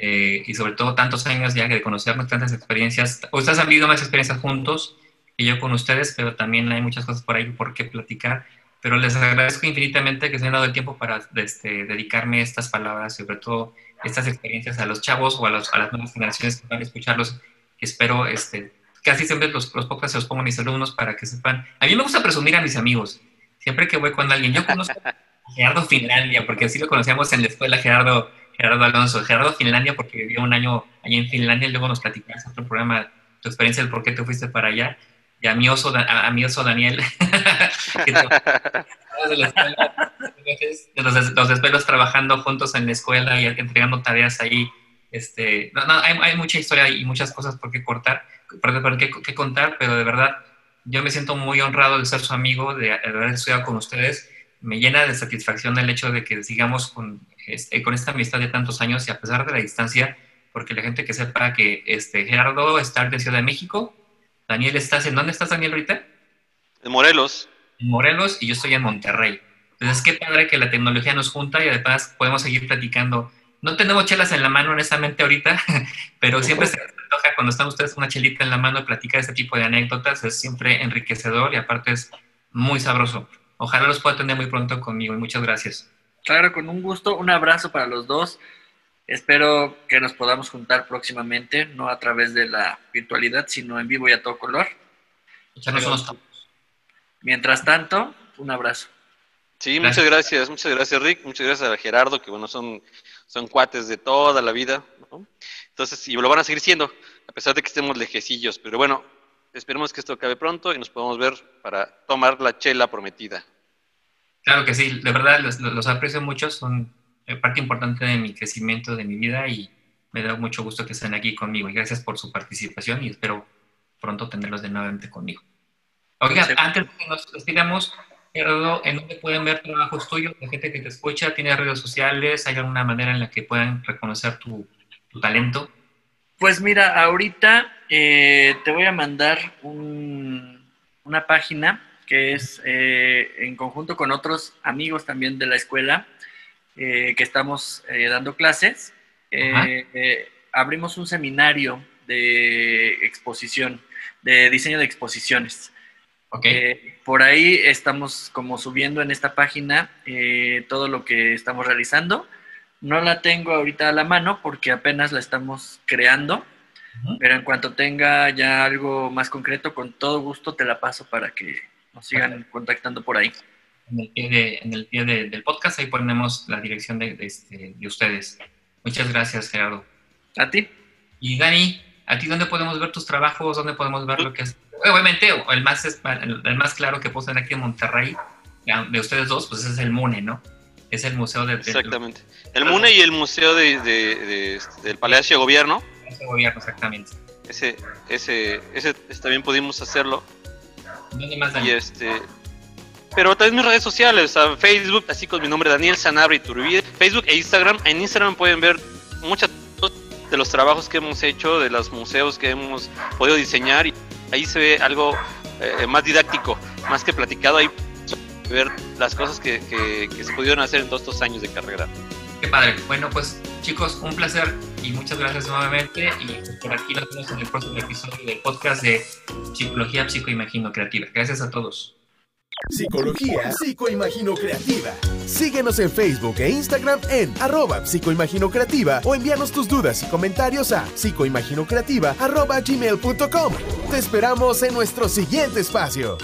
Eh, y sobre todo tantos años ya de conocernos, tantas experiencias. Ustedes han vivido más experiencias juntos que yo con ustedes, pero también hay muchas cosas por ahí por qué platicar. Pero les agradezco infinitamente que se hayan dado el tiempo para este, dedicarme estas palabras, sobre todo estas experiencias a los chavos o a, los, a las nuevas generaciones que van a escucharlos. Espero, este, casi siempre los, los pocos se los pongo a mis alumnos para que sepan. A mí me gusta presumir a mis amigos siempre que voy con alguien, yo conozco a Gerardo Finlandia, porque así lo conocíamos en la escuela, Gerardo, Gerardo Alonso. Gerardo Finlandia, porque vivió un año allá en Finlandia, y luego nos platicaste otro programa, tu experiencia, el por qué te fuiste para allá. Y a mi oso, a, mi oso Daniel, que los, los desvelos trabajando juntos en la escuela y entregando tareas ahí. Este, no, no, hay, hay, mucha historia y muchas cosas por qué cortar, por, por qué, qué contar, pero de verdad yo me siento muy honrado de ser su amigo, de haber estudiado con ustedes. Me llena de satisfacción el hecho de que sigamos con, este, con esta amistad de tantos años y a pesar de la distancia, porque la gente que sepa que este, Gerardo está en Ciudad de México, Daniel, ¿estás en dónde estás, Daniel, ahorita? En Morelos. En Morelos y yo estoy en Monterrey. Entonces, qué padre que la tecnología nos junta y además podemos seguir platicando. No tenemos chelas en la mano, honestamente, ahorita, pero siempre se antoja cuando están ustedes con una chelita en la mano platicar este tipo de anécdotas. Es siempre enriquecedor y aparte es muy sabroso. Ojalá los pueda tener muy pronto conmigo y muchas gracias. Claro, con un gusto. Un abrazo para los dos. Espero que nos podamos juntar próximamente, no a través de la virtualidad, sino en vivo y a todo color. Mientras tanto, un abrazo. Sí, muchas gracias, muchas gracias Rick, muchas gracias a Gerardo, que bueno, son, son cuates de toda la vida, Entonces, y lo van a seguir siendo, a pesar de que estemos lejecillos, pero bueno, esperemos que esto acabe pronto y nos podamos ver para tomar la chela prometida. Claro que sí, de verdad los, los aprecio mucho, son parte importante de mi crecimiento, de mi vida y me da mucho gusto que estén aquí conmigo y gracias por su participación y espero pronto tenerlos de nuevamente conmigo. Oiga, antes de que nos despidamos, ¿en dónde pueden ver trabajos tuyos? La gente que te escucha, ¿tiene redes sociales? ¿Hay alguna manera en la que puedan reconocer tu, talento? Pues mira, ahorita eh, te voy a mandar una página que es eh, en conjunto con otros amigos también de la escuela eh, que estamos dando clases. abrimos un seminario de exposición, de diseño de exposiciones. Okay. por ahí estamos como subiendo en esta página eh, todo lo que estamos realizando. No la tengo ahorita a la mano porque apenas la estamos creando, pero en cuanto tenga ya algo más concreto, con todo gusto te la paso para que nos sigan contactando por ahí. En el pie, en el pie del podcast ahí ponemos la dirección de, este, de ustedes. Muchas gracias, Gerardo. A ti. Y Dani, ¿a ti dónde podemos ver tus trabajos? ¿Dónde podemos ver lo que haces? obviamente, el más, el más claro que puedo aquí en Monterrey, de ustedes dos, pues es el MUNE, ¿no? Es el museo de... Exactamente. El MUNE y el museo de, del Palacio de Gobierno. Palacio de Gobierno, exactamente. Ese, ese, ese, también pudimos hacerlo. ¿Dónde más, Y este... Pero también mis redes sociales, a Facebook, así con mi nombre, Daniel Sanabria Iturbide, Facebook e Instagram. En Instagram pueden ver muchas de los trabajos que hemos hecho, de los museos que hemos podido diseñar y ahí se ve algo eh, más didáctico, más que platicado, ahí ver las cosas que, se pudieron hacer en todos estos años de carrera. Qué padre. Bueno, pues chicos, un placer y muchas gracias nuevamente. Y por aquí nos vemos en el próximo episodio del podcast de Psicología Psicoimagino Creativa. Gracias a todos. Psicología Psicoimagino Creativa. Síguenos en Facebook e Instagram en arroba psicoimagino creativa o envíanos tus dudas y comentarios a psicoimaginocreativa arroba gmail.com. Te esperamos en nuestro siguiente espacio.